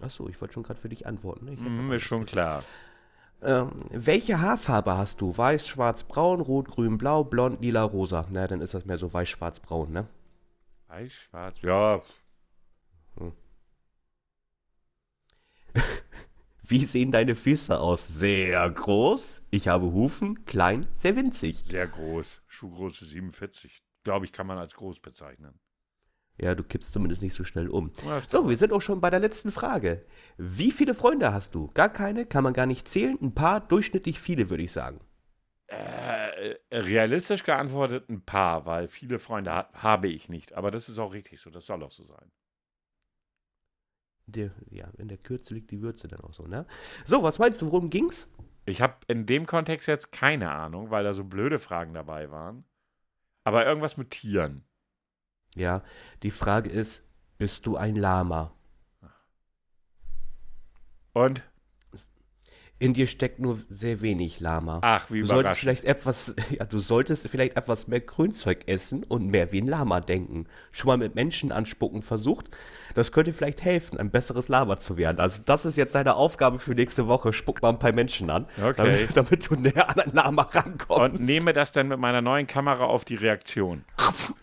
Achso, ich wollte schon gerade für dich antworten. Ich mm, ist schon klar. Ähm, welche Haarfarbe hast du? Weiß, schwarz, braun, rot, grün, blau, blond, lila, rosa. Na, dann ist das mehr so weiß, schwarz, braun, ne? Weiß, schwarz, ja. Hm. Wie sehen deine Füße aus? Sehr groß. Ich habe Hufen, klein, sehr winzig. Sehr groß. Schuhgröße 47. Glaube ich, kann man als groß bezeichnen. Ja, du kippst zumindest nicht so schnell um. So, wir sind auch schon bei der letzten Frage. Wie viele Freunde hast du? Gar keine? Kann man gar nicht zählen? Ein paar, durchschnittlich viele, würde ich sagen. Äh, realistisch geantwortet ein paar, weil viele Freunde ha habe ich nicht. Aber das ist auch richtig so, das soll auch so sein. Der, ja, in der Kürze liegt die Würze dann auch so, ne? So, was meinst du, worum ging's? Ich habe in dem Kontext jetzt keine Ahnung, weil da so blöde Fragen dabei waren. Aber irgendwas mit Tieren. Ja, die Frage ist, bist du ein Lama? Und? In dir steckt nur sehr wenig Lama. Ach, wie du solltest vielleicht etwas, ja, du solltest vielleicht etwas mehr Grünzeug essen und mehr wie ein Lama denken. Schon mal mit Menschen anspucken versucht. Das könnte vielleicht helfen, ein besseres Lama zu werden. Also das ist jetzt deine Aufgabe für nächste Woche. Spuck mal ein paar Menschen an, okay. damit, damit, du näher an ein Lama rankommst. Und nehme das dann mit meiner neuen Kamera auf die Reaktion.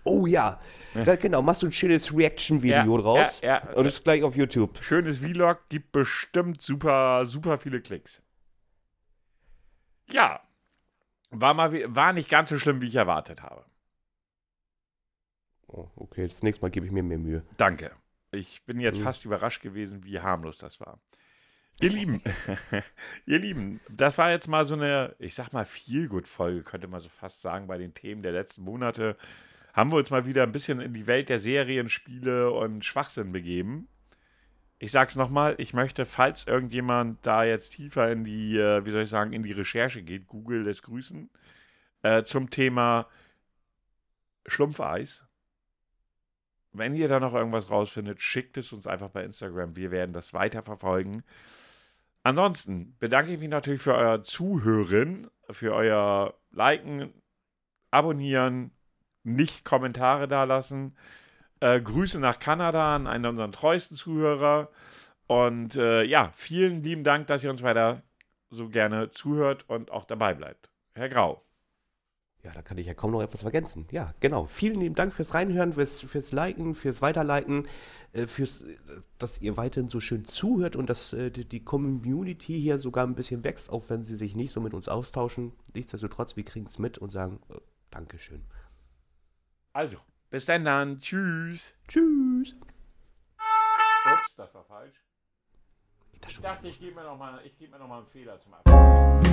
Oh ja. Da, genau, machst du ein schönes Reaction-Video draus und ist gleich auf YouTube. Schönes Vlog, gibt bestimmt super, super viele Klicks. Ja, war, mal, war nicht ganz so schlimm, wie ich erwartet habe. Oh, okay, das nächste Mal gebe ich mir mehr Mühe. Danke. Ich bin jetzt mhm. fast überrascht gewesen, wie harmlos das war. Ihr Lieben, ihr Lieben, das war jetzt mal so eine, ich sag mal, Feelgood-Folge, könnte man so fast sagen, bei den Themen der letzten Monate haben wir uns mal wieder ein bisschen in die Welt der Serien, Spiele und Schwachsinn begeben. Ich sag's nochmal, ich möchte, falls irgendjemand da jetzt tiefer in die, äh, wie soll ich sagen, in die Recherche geht, Google lässt grüßen, äh, zum Thema Schlumpfeis. Wenn ihr da noch irgendwas rausfindet, schickt es uns einfach bei Instagram. Wir werden das weiterverfolgen. Ansonsten bedanke ich mich natürlich für euer Zuhören, für euer Liken, Abonnieren, nicht Kommentare da lassen. Äh, Grüße nach Kanada an einen unserer treuesten Zuhörer. Und äh, ja, vielen lieben Dank, dass ihr uns weiter so gerne zuhört und auch dabei bleibt. Herr Grau. Ja, da kann ich ja kaum noch etwas ergänzen. Ja, genau. Vielen lieben Dank fürs Reinhören, fürs, fürs Liken, fürs Weiterleiten, äh, fürs, dass ihr weiterhin so schön zuhört und dass äh, die Community hier sogar ein bisschen wächst, auch wenn sie sich nicht so mit uns austauschen. Nichtsdestotrotz, wir kriegen es mit und sagen äh, Dankeschön. Also, bis dann dann. Tschüss. Tschüss. Ups, das war falsch. Das ich dachte, ich gebe mir nochmal geb noch einen Fehler zum Abschluss.